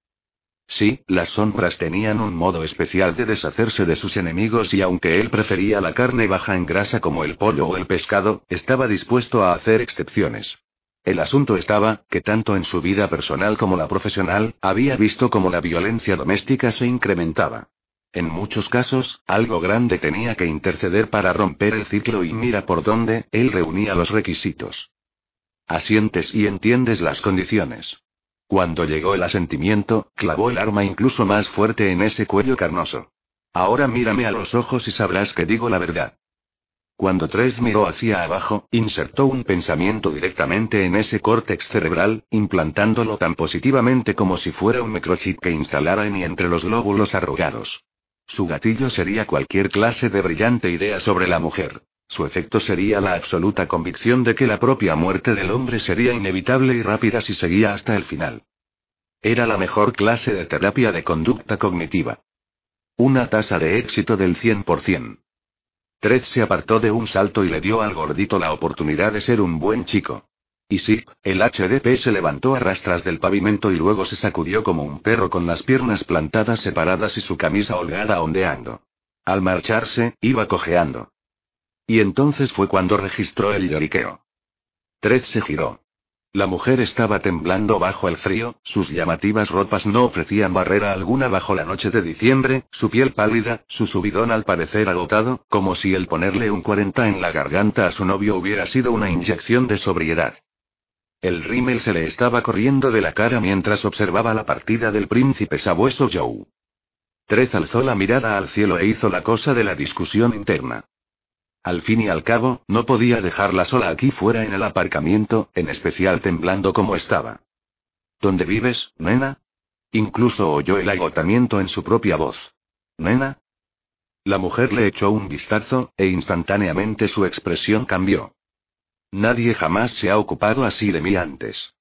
Sí, las sombras tenían un modo especial de deshacerse de sus enemigos y aunque él prefería la carne baja en grasa como el pollo o el pescado, estaba dispuesto a hacer excepciones. El asunto estaba, que tanto en su vida personal como la profesional, había visto como la violencia doméstica se incrementaba. En muchos casos, algo grande tenía que interceder para romper el ciclo y mira por dónde, él reunía los requisitos. Asientes y entiendes las condiciones. Cuando llegó el asentimiento, clavó el arma incluso más fuerte en ese cuello carnoso. Ahora mírame a los ojos y sabrás que digo la verdad. Cuando Tres miró hacia abajo, insertó un pensamiento directamente en ese córtex cerebral, implantándolo tan positivamente como si fuera un microchip que instalara en y entre los glóbulos arrugados. Su gatillo sería cualquier clase de brillante idea sobre la mujer. Su efecto sería la absoluta convicción de que la propia muerte del hombre sería inevitable y rápida si seguía hasta el final. Era la mejor clase de terapia de conducta cognitiva. Una tasa de éxito del 100%. Tred se apartó de un salto y le dio al gordito la oportunidad de ser un buen chico. Y sí, el HDP se levantó a rastras del pavimento y luego se sacudió como un perro con las piernas plantadas separadas y su camisa holgada ondeando. Al marcharse, iba cojeando. Y entonces fue cuando registró el lloriqueo. Tred se giró. La mujer estaba temblando bajo el frío, sus llamativas ropas no ofrecían barrera alguna bajo la noche de diciembre, su piel pálida, su subidón al parecer agotado, como si el ponerle un 40 en la garganta a su novio hubiera sido una inyección de sobriedad. El rímel se le estaba corriendo de la cara mientras observaba la partida del príncipe sabueso Joe. Trez alzó la mirada al cielo e hizo la cosa de la discusión interna. Al fin y al cabo, no podía dejarla sola aquí fuera en el aparcamiento, en especial temblando como estaba. ¿Dónde vives, nena? Incluso oyó el agotamiento en su propia voz. ¿Nena? La mujer le echó un vistazo, e instantáneamente su expresión cambió. Nadie jamás se ha ocupado así de mí antes.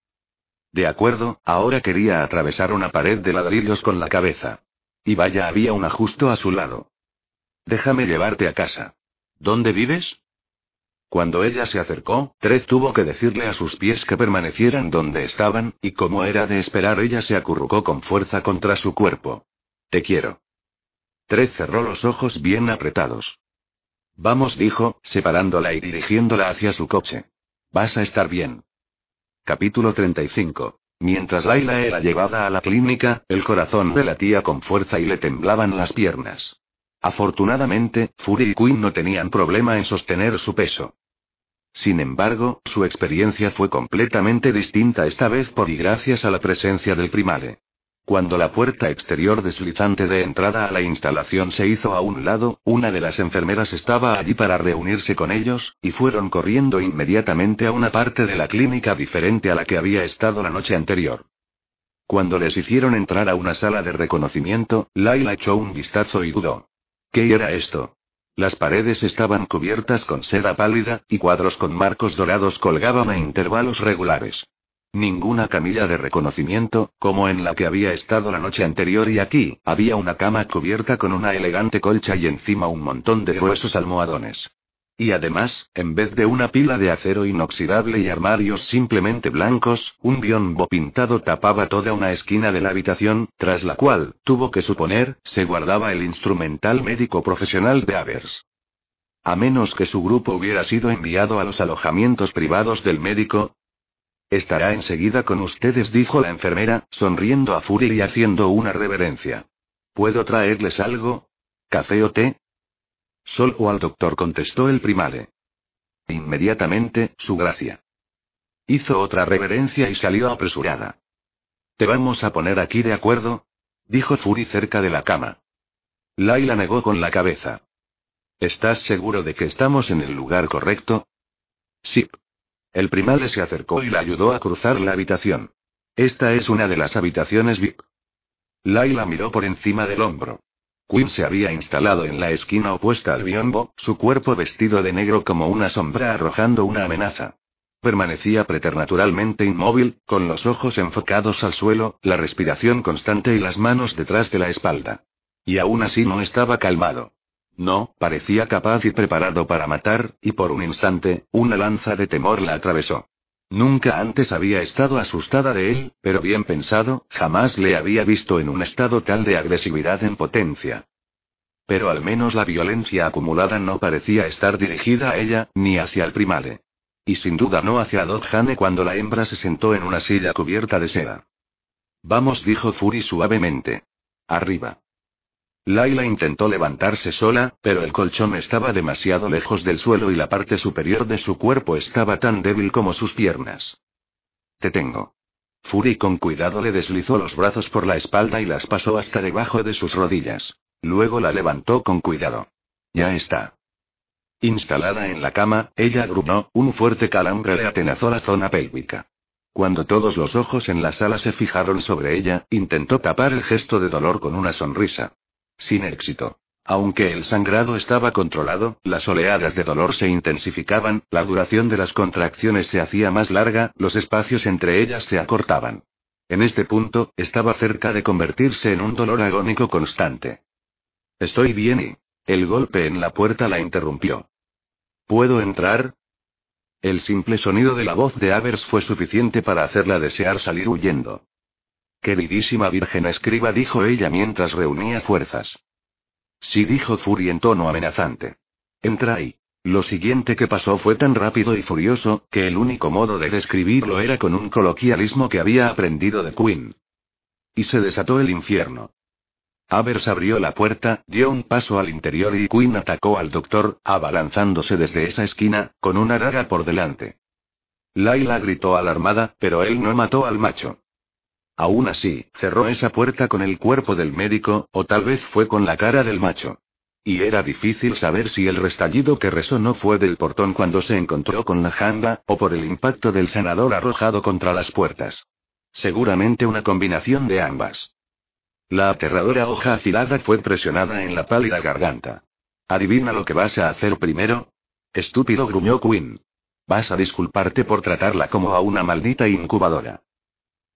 De acuerdo, ahora quería atravesar una pared de ladrillos con la cabeza. Y vaya, había una justo a su lado. Déjame llevarte a casa. ¿Dónde vives? Cuando ella se acercó, Trez tuvo que decirle a sus pies que permanecieran donde estaban, y como era de esperar, ella se acurrucó con fuerza contra su cuerpo. Te quiero. Trez cerró los ojos bien apretados. Vamos, dijo, separándola y dirigiéndola hacia su coche. Vas a estar bien. Capítulo 35. Mientras Laila era llevada a la clínica, el corazón le latía con fuerza y le temblaban las piernas. Afortunadamente, Fury y Quinn no tenían problema en sostener su peso. Sin embargo, su experiencia fue completamente distinta esta vez por y gracias a la presencia del primale. Cuando la puerta exterior deslizante de entrada a la instalación se hizo a un lado, una de las enfermeras estaba allí para reunirse con ellos, y fueron corriendo inmediatamente a una parte de la clínica diferente a la que había estado la noche anterior. Cuando les hicieron entrar a una sala de reconocimiento, Laila echó un vistazo y dudó. ¿Qué era esto? Las paredes estaban cubiertas con seda pálida, y cuadros con marcos dorados colgaban a intervalos regulares. Ninguna camilla de reconocimiento, como en la que había estado la noche anterior y aquí, había una cama cubierta con una elegante colcha y encima un montón de gruesos almohadones. Y además, en vez de una pila de acero inoxidable y armarios simplemente blancos, un biombo pintado tapaba toda una esquina de la habitación, tras la cual, tuvo que suponer, se guardaba el instrumental médico profesional de Avers. A menos que su grupo hubiera sido enviado a los alojamientos privados del médico. Estará enseguida con ustedes, dijo la enfermera, sonriendo a Fury y haciendo una reverencia. ¿Puedo traerles algo? ¿Café o té? Sol o al doctor, contestó el primale. Inmediatamente, su gracia. Hizo otra reverencia y salió apresurada. ¿Te vamos a poner aquí de acuerdo? dijo Fury cerca de la cama. Laila negó con la cabeza. ¿Estás seguro de que estamos en el lugar correcto? Sí. El primale se acercó y la ayudó a cruzar la habitación. Esta es una de las habitaciones VIP. Laila miró por encima del hombro. Quinn se había instalado en la esquina opuesta al biombo, su cuerpo vestido de negro como una sombra arrojando una amenaza. Permanecía preternaturalmente inmóvil, con los ojos enfocados al suelo, la respiración constante y las manos detrás de la espalda. Y aún así no estaba calmado. No, parecía capaz y preparado para matar, y por un instante, una lanza de temor la atravesó. Nunca antes había estado asustada de él, pero bien pensado, jamás le había visto en un estado tal de agresividad en potencia. Pero al menos la violencia acumulada no parecía estar dirigida a ella, ni hacia el primale. Y sin duda no hacia Jane cuando la hembra se sentó en una silla cubierta de seda. Vamos, dijo Fury suavemente. Arriba. Laila intentó levantarse sola, pero el colchón estaba demasiado lejos del suelo y la parte superior de su cuerpo estaba tan débil como sus piernas. Te tengo. Fury con cuidado le deslizó los brazos por la espalda y las pasó hasta debajo de sus rodillas. Luego la levantó con cuidado. Ya está. Instalada en la cama, ella gruñó, un fuerte calambre le atenazó la zona pélvica. Cuando todos los ojos en la sala se fijaron sobre ella, intentó tapar el gesto de dolor con una sonrisa. Sin éxito. Aunque el sangrado estaba controlado, las oleadas de dolor se intensificaban, la duración de las contracciones se hacía más larga, los espacios entre ellas se acortaban. En este punto, estaba cerca de convertirse en un dolor agónico constante. Estoy bien y... El golpe en la puerta la interrumpió. ¿Puedo entrar? El simple sonido de la voz de Avers fue suficiente para hacerla desear salir huyendo. Queridísima Virgen escriba, dijo ella mientras reunía fuerzas. Sí, dijo Fury en tono amenazante. Entra ahí. Lo siguiente que pasó fue tan rápido y furioso, que el único modo de describirlo era con un coloquialismo que había aprendido de Quinn. Y se desató el infierno. Avers abrió la puerta, dio un paso al interior y Quinn atacó al doctor, abalanzándose desde esa esquina, con una daga por delante. Laila gritó alarmada, pero él no mató al macho. Aún así, cerró esa puerta con el cuerpo del médico, o tal vez fue con la cara del macho. Y era difícil saber si el restallido que resonó fue del portón cuando se encontró con la jamba, o por el impacto del sanador arrojado contra las puertas. Seguramente una combinación de ambas. La aterradora hoja afilada fue presionada en la pálida garganta. ¿Adivina lo que vas a hacer primero? Estúpido gruñó Quinn. Vas a disculparte por tratarla como a una maldita incubadora.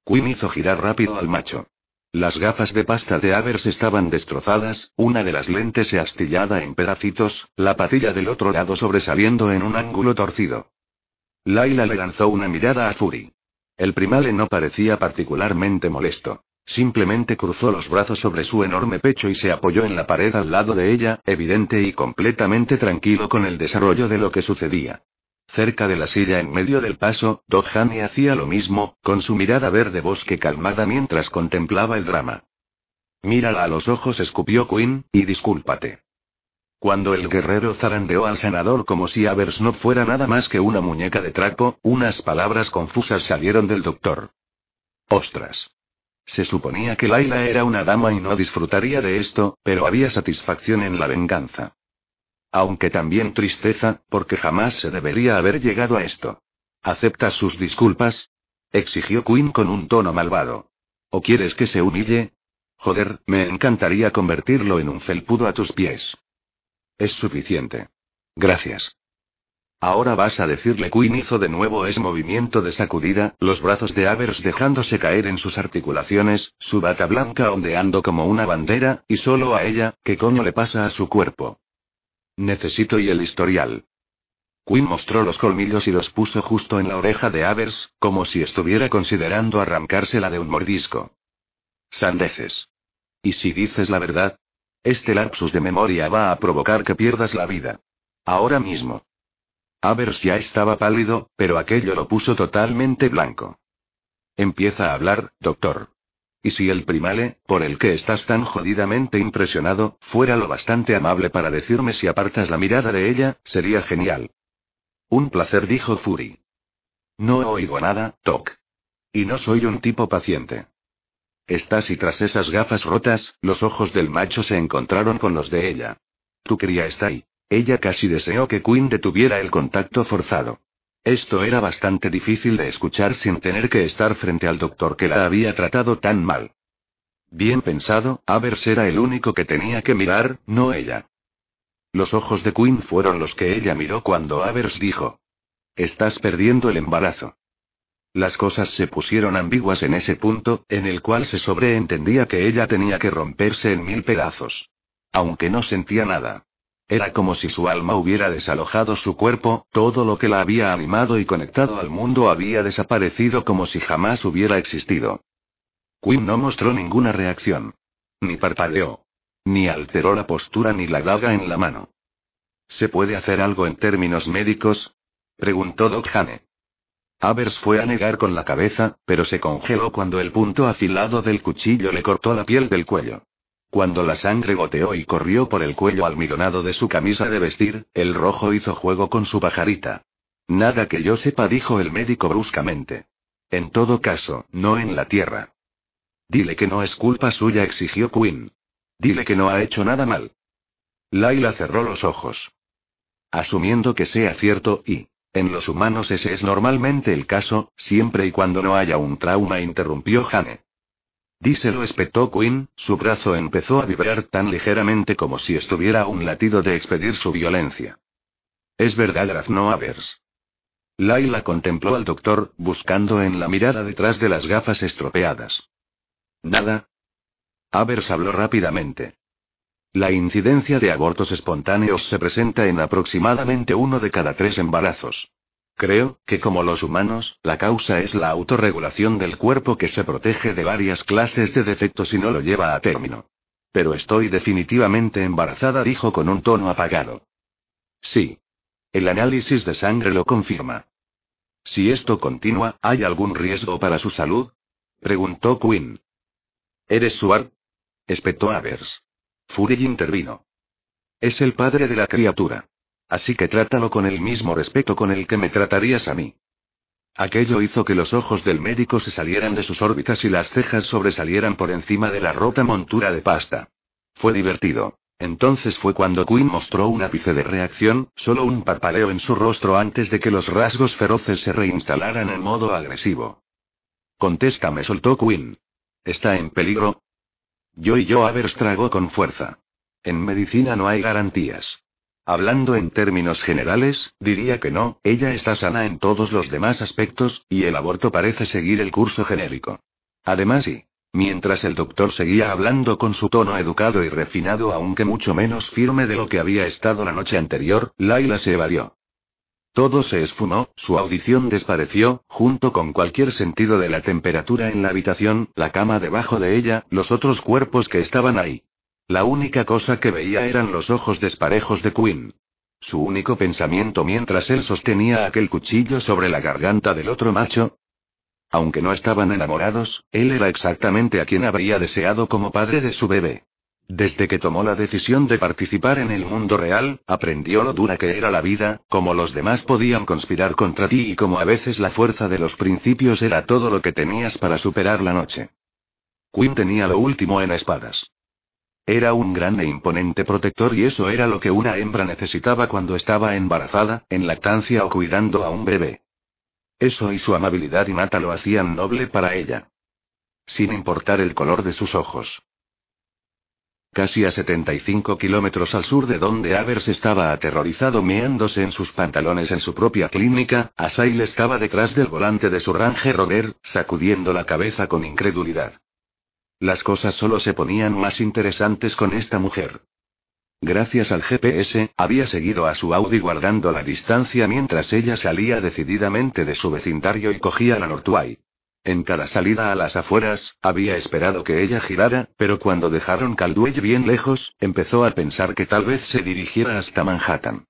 Quinn hizo girar rápido al macho. Las gafas de pasta de Avers estaban destrozadas, una de las lentes se astillada en pedacitos, la patilla del otro lado sobresaliendo en un ángulo torcido. Laila le lanzó una mirada a Fury. El primale no parecía particularmente molesto. Simplemente cruzó los brazos sobre su enorme pecho y se apoyó en la pared al lado de ella, evidente y completamente tranquilo con el desarrollo de lo que sucedía. Cerca de la silla en medio del paso, Doghani hacía lo mismo, con su mirada verde bosque calmada mientras contemplaba el drama. Mírala a los ojos, escupió Quinn, y discúlpate. Cuando el guerrero zarandeó al senador como si Avers no fuera nada más que una muñeca de trapo, unas palabras confusas salieron del doctor. Ostras. Se suponía que Laila era una dama y no disfrutaría de esto, pero había satisfacción en la venganza. Aunque también tristeza, porque jamás se debería haber llegado a esto. ¿Aceptas sus disculpas? exigió Quinn con un tono malvado. ¿O quieres que se humille? Joder, me encantaría convertirlo en un felpudo a tus pies. Es suficiente. Gracias. Ahora vas a decirle Quinn hizo de nuevo ese movimiento de sacudida, los brazos de Avers dejándose caer en sus articulaciones, su bata blanca ondeando como una bandera, y solo a ella, ¿qué coño le pasa a su cuerpo? Necesito y el historial. Quinn mostró los colmillos y los puso justo en la oreja de Avers, como si estuviera considerando arrancársela de un mordisco. Sandeces. ¿Y si dices la verdad? Este lapsus de memoria va a provocar que pierdas la vida. Ahora mismo. Avers ya estaba pálido, pero aquello lo puso totalmente blanco. Empieza a hablar, doctor. Y si el primale, por el que estás tan jodidamente impresionado, fuera lo bastante amable para decirme si apartas la mirada de ella, sería genial. Un placer, dijo Fury. No oigo nada, Toc. Y no soy un tipo paciente. Estás y tras esas gafas rotas, los ojos del macho se encontraron con los de ella. Tu cría está ahí. Ella casi deseó que Quinn detuviera el contacto forzado. Esto era bastante difícil de escuchar sin tener que estar frente al doctor que la había tratado tan mal. Bien pensado, Avers era el único que tenía que mirar, no ella. Los ojos de Quinn fueron los que ella miró cuando Avers dijo. Estás perdiendo el embarazo. Las cosas se pusieron ambiguas en ese punto, en el cual se sobreentendía que ella tenía que romperse en mil pedazos. Aunque no sentía nada. Era como si su alma hubiera desalojado su cuerpo, todo lo que la había animado y conectado al mundo había desaparecido como si jamás hubiera existido. Quinn no mostró ninguna reacción. Ni parpadeó. Ni alteró la postura ni la daga en la mano. ¿Se puede hacer algo en términos médicos? preguntó Doc Hane. Avers fue a negar con la cabeza, pero se congeló cuando el punto afilado del cuchillo le cortó la piel del cuello. Cuando la sangre goteó y corrió por el cuello almidonado de su camisa de vestir, el rojo hizo juego con su pajarita. Nada que yo sepa, dijo el médico bruscamente. En todo caso, no en la tierra. Dile que no es culpa suya, exigió Quinn. Dile que no ha hecho nada mal. Laila cerró los ojos. Asumiendo que sea cierto y, en los humanos ese es normalmente el caso, siempre y cuando no haya un trauma, interrumpió Jane. Díselo, espetó Quinn, su brazo empezó a vibrar tan ligeramente como si estuviera a un latido de expedir su violencia. Es verdad, graznó Avers. Laila contempló al doctor, buscando en la mirada detrás de las gafas estropeadas. Nada. Avers habló rápidamente. La incidencia de abortos espontáneos se presenta en aproximadamente uno de cada tres embarazos. Creo, que como los humanos, la causa es la autorregulación del cuerpo que se protege de varias clases de defectos y no lo lleva a término. Pero estoy definitivamente embarazada, dijo con un tono apagado. Sí. El análisis de sangre lo confirma. Si esto continúa, ¿hay algún riesgo para su salud? preguntó Quinn. ¿Eres Suar? espetó Avers. Fury intervino. Es el padre de la criatura. Así que trátalo con el mismo respeto con el que me tratarías a mí. Aquello hizo que los ojos del médico se salieran de sus órbitas y las cejas sobresalieran por encima de la rota montura de pasta. Fue divertido. Entonces fue cuando Quinn mostró un ápice de reacción, solo un parpadeo en su rostro antes de que los rasgos feroces se reinstalaran en modo agresivo. Contéstame, soltó Quinn. ¿Está en peligro? Yo y yo Avers tragó con fuerza. En medicina no hay garantías. Hablando en términos generales, diría que no, ella está sana en todos los demás aspectos, y el aborto parece seguir el curso genérico. Además y, mientras el doctor seguía hablando con su tono educado y refinado aunque mucho menos firme de lo que había estado la noche anterior, Laila se evadió. Todo se esfumó, su audición desapareció, junto con cualquier sentido de la temperatura en la habitación, la cama debajo de ella, los otros cuerpos que estaban ahí. La única cosa que veía eran los ojos desparejos de Quinn. Su único pensamiento mientras él sostenía aquel cuchillo sobre la garganta del otro macho. Aunque no estaban enamorados, él era exactamente a quien habría deseado como padre de su bebé. Desde que tomó la decisión de participar en el mundo real, aprendió lo dura que era la vida, cómo los demás podían conspirar contra ti y cómo a veces la fuerza de los principios era todo lo que tenías para superar la noche. Quinn tenía lo último en espadas. Era un gran e imponente protector y eso era lo que una hembra necesitaba cuando estaba embarazada, en lactancia o cuidando a un bebé. Eso y su amabilidad innata lo hacían noble para ella. Sin importar el color de sus ojos. Casi a 75 kilómetros al sur de donde Avers estaba aterrorizado meándose en sus pantalones en su propia clínica, Asail estaba detrás del volante de su Ranger Rover, sacudiendo la cabeza con incredulidad. Las cosas solo se ponían más interesantes con esta mujer. Gracias al GPS, había seguido a su Audi guardando la distancia mientras ella salía decididamente de su vecindario y cogía la Nortuay. En cada salida a las afueras, había esperado que ella girara, pero cuando dejaron Caldwell bien lejos, empezó a pensar que tal vez se dirigiera hasta Manhattan.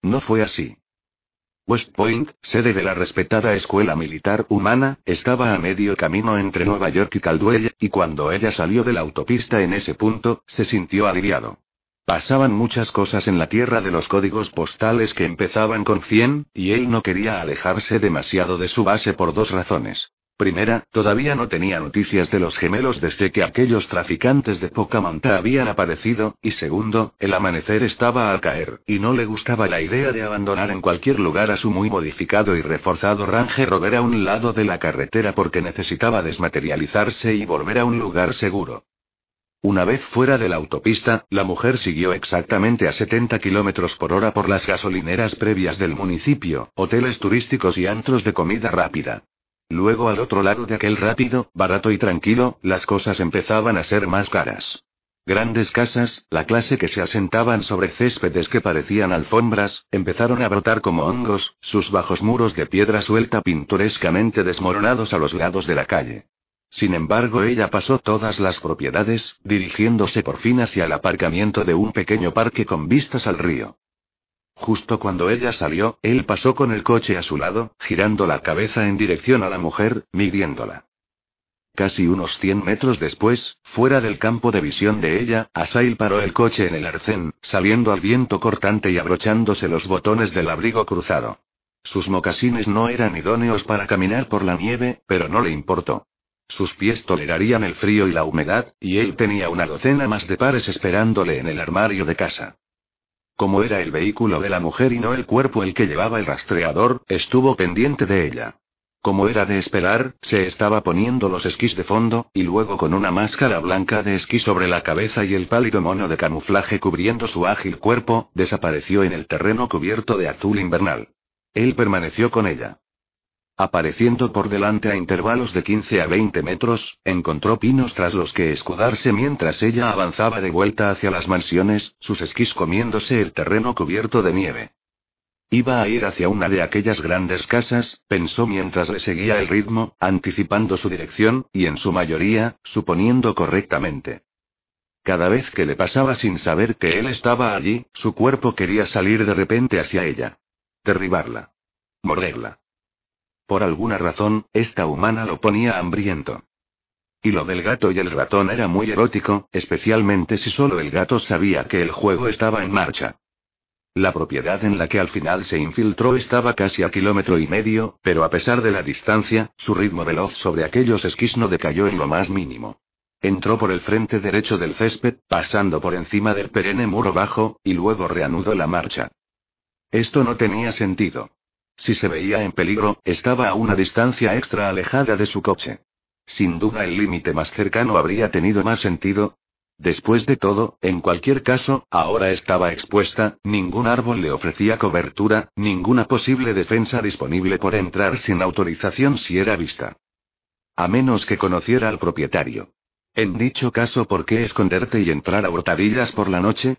No fue así. West Point, sede de la respetada Escuela Militar Humana, estaba a medio camino entre Nueva York y Caldwell, y cuando ella salió de la autopista en ese punto, se sintió aliviado. Pasaban muchas cosas en la tierra de los códigos postales que empezaban con 100, y él no quería alejarse demasiado de su base por dos razones. Primera, todavía no tenía noticias de los gemelos desde que aquellos traficantes de poca monta habían aparecido, y segundo, el amanecer estaba al caer, y no le gustaba la idea de abandonar en cualquier lugar a su muy modificado y reforzado Ranger Rover a un lado de la carretera porque necesitaba desmaterializarse y volver a un lugar seguro. Una vez fuera de la autopista, la mujer siguió exactamente a 70 kilómetros por hora por las gasolineras previas del municipio, hoteles turísticos y antros de comida rápida. Luego al otro lado de aquel rápido, barato y tranquilo, las cosas empezaban a ser más caras. Grandes casas, la clase que se asentaban sobre céspedes que parecían alfombras, empezaron a brotar como hongos, sus bajos muros de piedra suelta pintorescamente desmoronados a los lados de la calle. Sin embargo, ella pasó todas las propiedades, dirigiéndose por fin hacia el aparcamiento de un pequeño parque con vistas al río. Justo cuando ella salió, él pasó con el coche a su lado, girando la cabeza en dirección a la mujer, midiéndola. Casi unos 100 metros después, fuera del campo de visión de ella, Asail paró el coche en el arcén, saliendo al viento cortante y abrochándose los botones del abrigo cruzado. Sus mocasines no eran idóneos para caminar por la nieve, pero no le importó. Sus pies tolerarían el frío y la humedad, y él tenía una docena más de pares esperándole en el armario de casa. Como era el vehículo de la mujer y no el cuerpo el que llevaba el rastreador, estuvo pendiente de ella. Como era de esperar, se estaba poniendo los esquís de fondo, y luego con una máscara blanca de esquí sobre la cabeza y el pálido mono de camuflaje cubriendo su ágil cuerpo, desapareció en el terreno cubierto de azul invernal. Él permaneció con ella. Apareciendo por delante a intervalos de 15 a 20 metros, encontró pinos tras los que escudarse mientras ella avanzaba de vuelta hacia las mansiones, sus esquís comiéndose el terreno cubierto de nieve. Iba a ir hacia una de aquellas grandes casas, pensó mientras le seguía el ritmo, anticipando su dirección, y en su mayoría, suponiendo correctamente. Cada vez que le pasaba sin saber que él estaba allí, su cuerpo quería salir de repente hacia ella. Derribarla. Morderla. Por alguna razón, esta humana lo ponía hambriento. Y lo del gato y el ratón era muy erótico, especialmente si solo el gato sabía que el juego estaba en marcha. La propiedad en la que al final se infiltró estaba casi a kilómetro y medio, pero a pesar de la distancia, su ritmo veloz sobre aquellos esquís no decayó en lo más mínimo. Entró por el frente derecho del césped, pasando por encima del perenne muro bajo, y luego reanudó la marcha. Esto no tenía sentido. Si se veía en peligro, estaba a una distancia extra alejada de su coche. Sin duda el límite más cercano habría tenido más sentido, Después de todo, en cualquier caso, ahora estaba expuesta, ningún árbol le ofrecía cobertura, ninguna posible defensa disponible por entrar sin autorización si era vista. A menos que conociera al propietario. En dicho caso, ¿por qué esconderte y entrar a hurtadillas por la noche?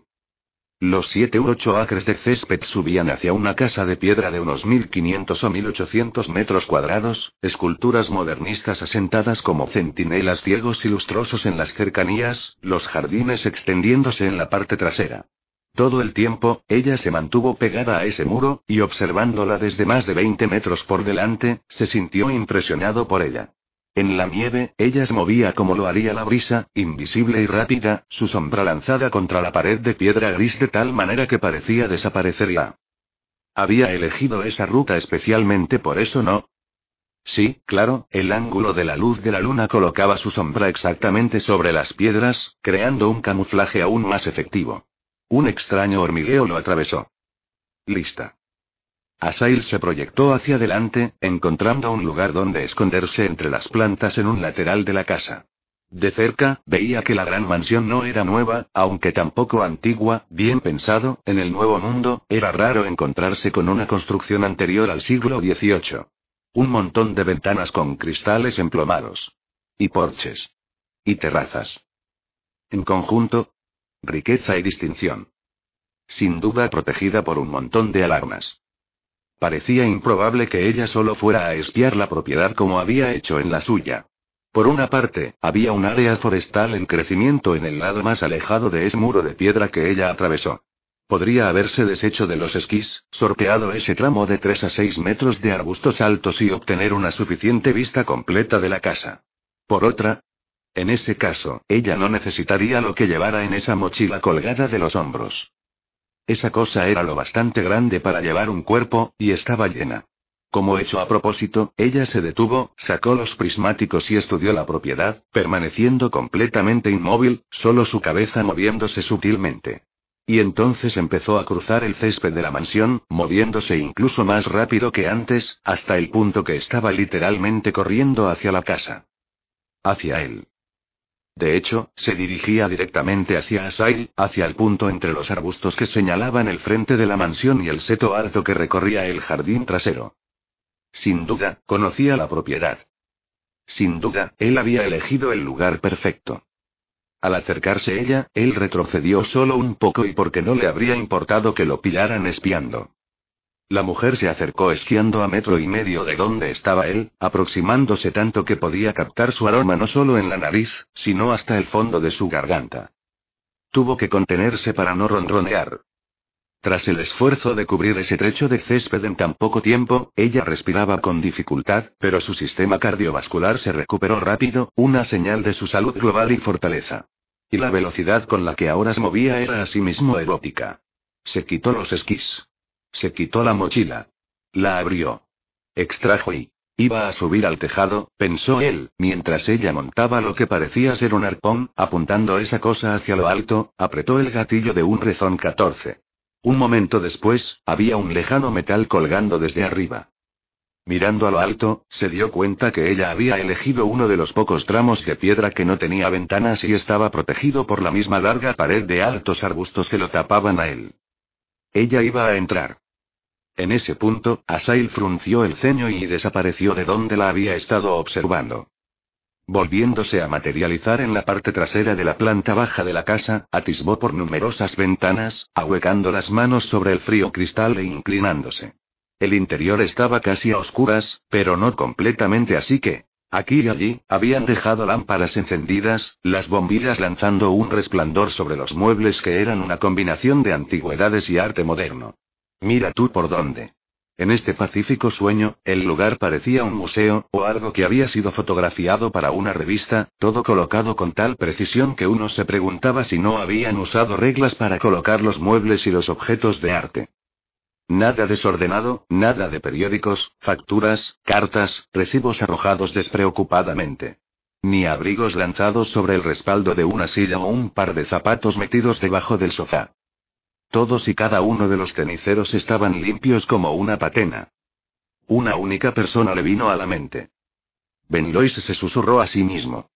Los siete u ocho acres de césped subían hacia una casa de piedra de unos 1500 o 1800 metros cuadrados, esculturas modernistas asentadas como centinelas ciegos y lustrosos en las cercanías, los jardines extendiéndose en la parte trasera. Todo el tiempo, ella se mantuvo pegada a ese muro, y observándola desde más de 20 metros por delante, se sintió impresionado por ella. En la nieve, ella se movía como lo haría la brisa, invisible y rápida, su sombra lanzada contra la pared de piedra gris de tal manera que parecía desaparecer ya. Había elegido esa ruta especialmente por eso, ¿no? Sí, claro, el ángulo de la luz de la luna colocaba su sombra exactamente sobre las piedras, creando un camuflaje aún más efectivo. Un extraño hormigueo lo atravesó. Lista. Asail se proyectó hacia adelante, encontrando un lugar donde esconderse entre las plantas en un lateral de la casa. De cerca, veía que la gran mansión no era nueva, aunque tampoco antigua, bien pensado, en el Nuevo Mundo, era raro encontrarse con una construcción anterior al siglo XVIII. Un montón de ventanas con cristales emplomados. Y porches. Y terrazas. En conjunto, riqueza y distinción. Sin duda protegida por un montón de alarmas. Parecía improbable que ella solo fuera a espiar la propiedad como había hecho en la suya. Por una parte, había un área forestal en crecimiento en el lado más alejado de ese muro de piedra que ella atravesó. Podría haberse deshecho de los esquís, sorteado ese tramo de 3 a 6 metros de arbustos altos y obtener una suficiente vista completa de la casa. Por otra, en ese caso, ella no necesitaría lo que llevara en esa mochila colgada de los hombros. Esa cosa era lo bastante grande para llevar un cuerpo, y estaba llena. Como hecho a propósito, ella se detuvo, sacó los prismáticos y estudió la propiedad, permaneciendo completamente inmóvil, solo su cabeza moviéndose sutilmente. Y entonces empezó a cruzar el césped de la mansión, moviéndose incluso más rápido que antes, hasta el punto que estaba literalmente corriendo hacia la casa. Hacia él. De hecho, se dirigía directamente hacia Asail, hacia el punto entre los arbustos que señalaban el frente de la mansión y el seto alto que recorría el jardín trasero. Sin duda, conocía la propiedad. Sin duda, él había elegido el lugar perfecto. Al acercarse ella, él retrocedió solo un poco y porque no le habría importado que lo pillaran espiando. La mujer se acercó esquiando a metro y medio de donde estaba él, aproximándose tanto que podía captar su aroma no solo en la nariz, sino hasta el fondo de su garganta. Tuvo que contenerse para no ronronear. Tras el esfuerzo de cubrir ese trecho de césped en tan poco tiempo, ella respiraba con dificultad, pero su sistema cardiovascular se recuperó rápido, una señal de su salud global y fortaleza. Y la velocidad con la que ahora se movía era asimismo erótica. Se quitó los esquís. Se quitó la mochila. La abrió. Extrajo y... Iba a subir al tejado, pensó él, mientras ella montaba lo que parecía ser un arpón, apuntando esa cosa hacia lo alto, apretó el gatillo de un rezón 14. Un momento después, había un lejano metal colgando desde arriba. Mirando a lo alto, se dio cuenta que ella había elegido uno de los pocos tramos de piedra que no tenía ventanas y estaba protegido por la misma larga pared de altos arbustos que lo tapaban a él. Ella iba a entrar. En ese punto, Asail frunció el ceño y desapareció de donde la había estado observando. Volviéndose a materializar en la parte trasera de la planta baja de la casa, atisbó por numerosas ventanas, ahuecando las manos sobre el frío cristal e inclinándose. El interior estaba casi a oscuras, pero no completamente así que, aquí y allí, habían dejado lámparas encendidas, las bombillas lanzando un resplandor sobre los muebles que eran una combinación de antigüedades y arte moderno. Mira tú por dónde. En este pacífico sueño, el lugar parecía un museo, o algo que había sido fotografiado para una revista, todo colocado con tal precisión que uno se preguntaba si no habían usado reglas para colocar los muebles y los objetos de arte. Nada desordenado, nada de periódicos, facturas, cartas, recibos arrojados despreocupadamente. Ni abrigos lanzados sobre el respaldo de una silla o un par de zapatos metidos debajo del sofá. Todos y cada uno de los ceniceros estaban limpios como una patena. Una única persona le vino a la mente. Ben Lois se susurró a sí mismo.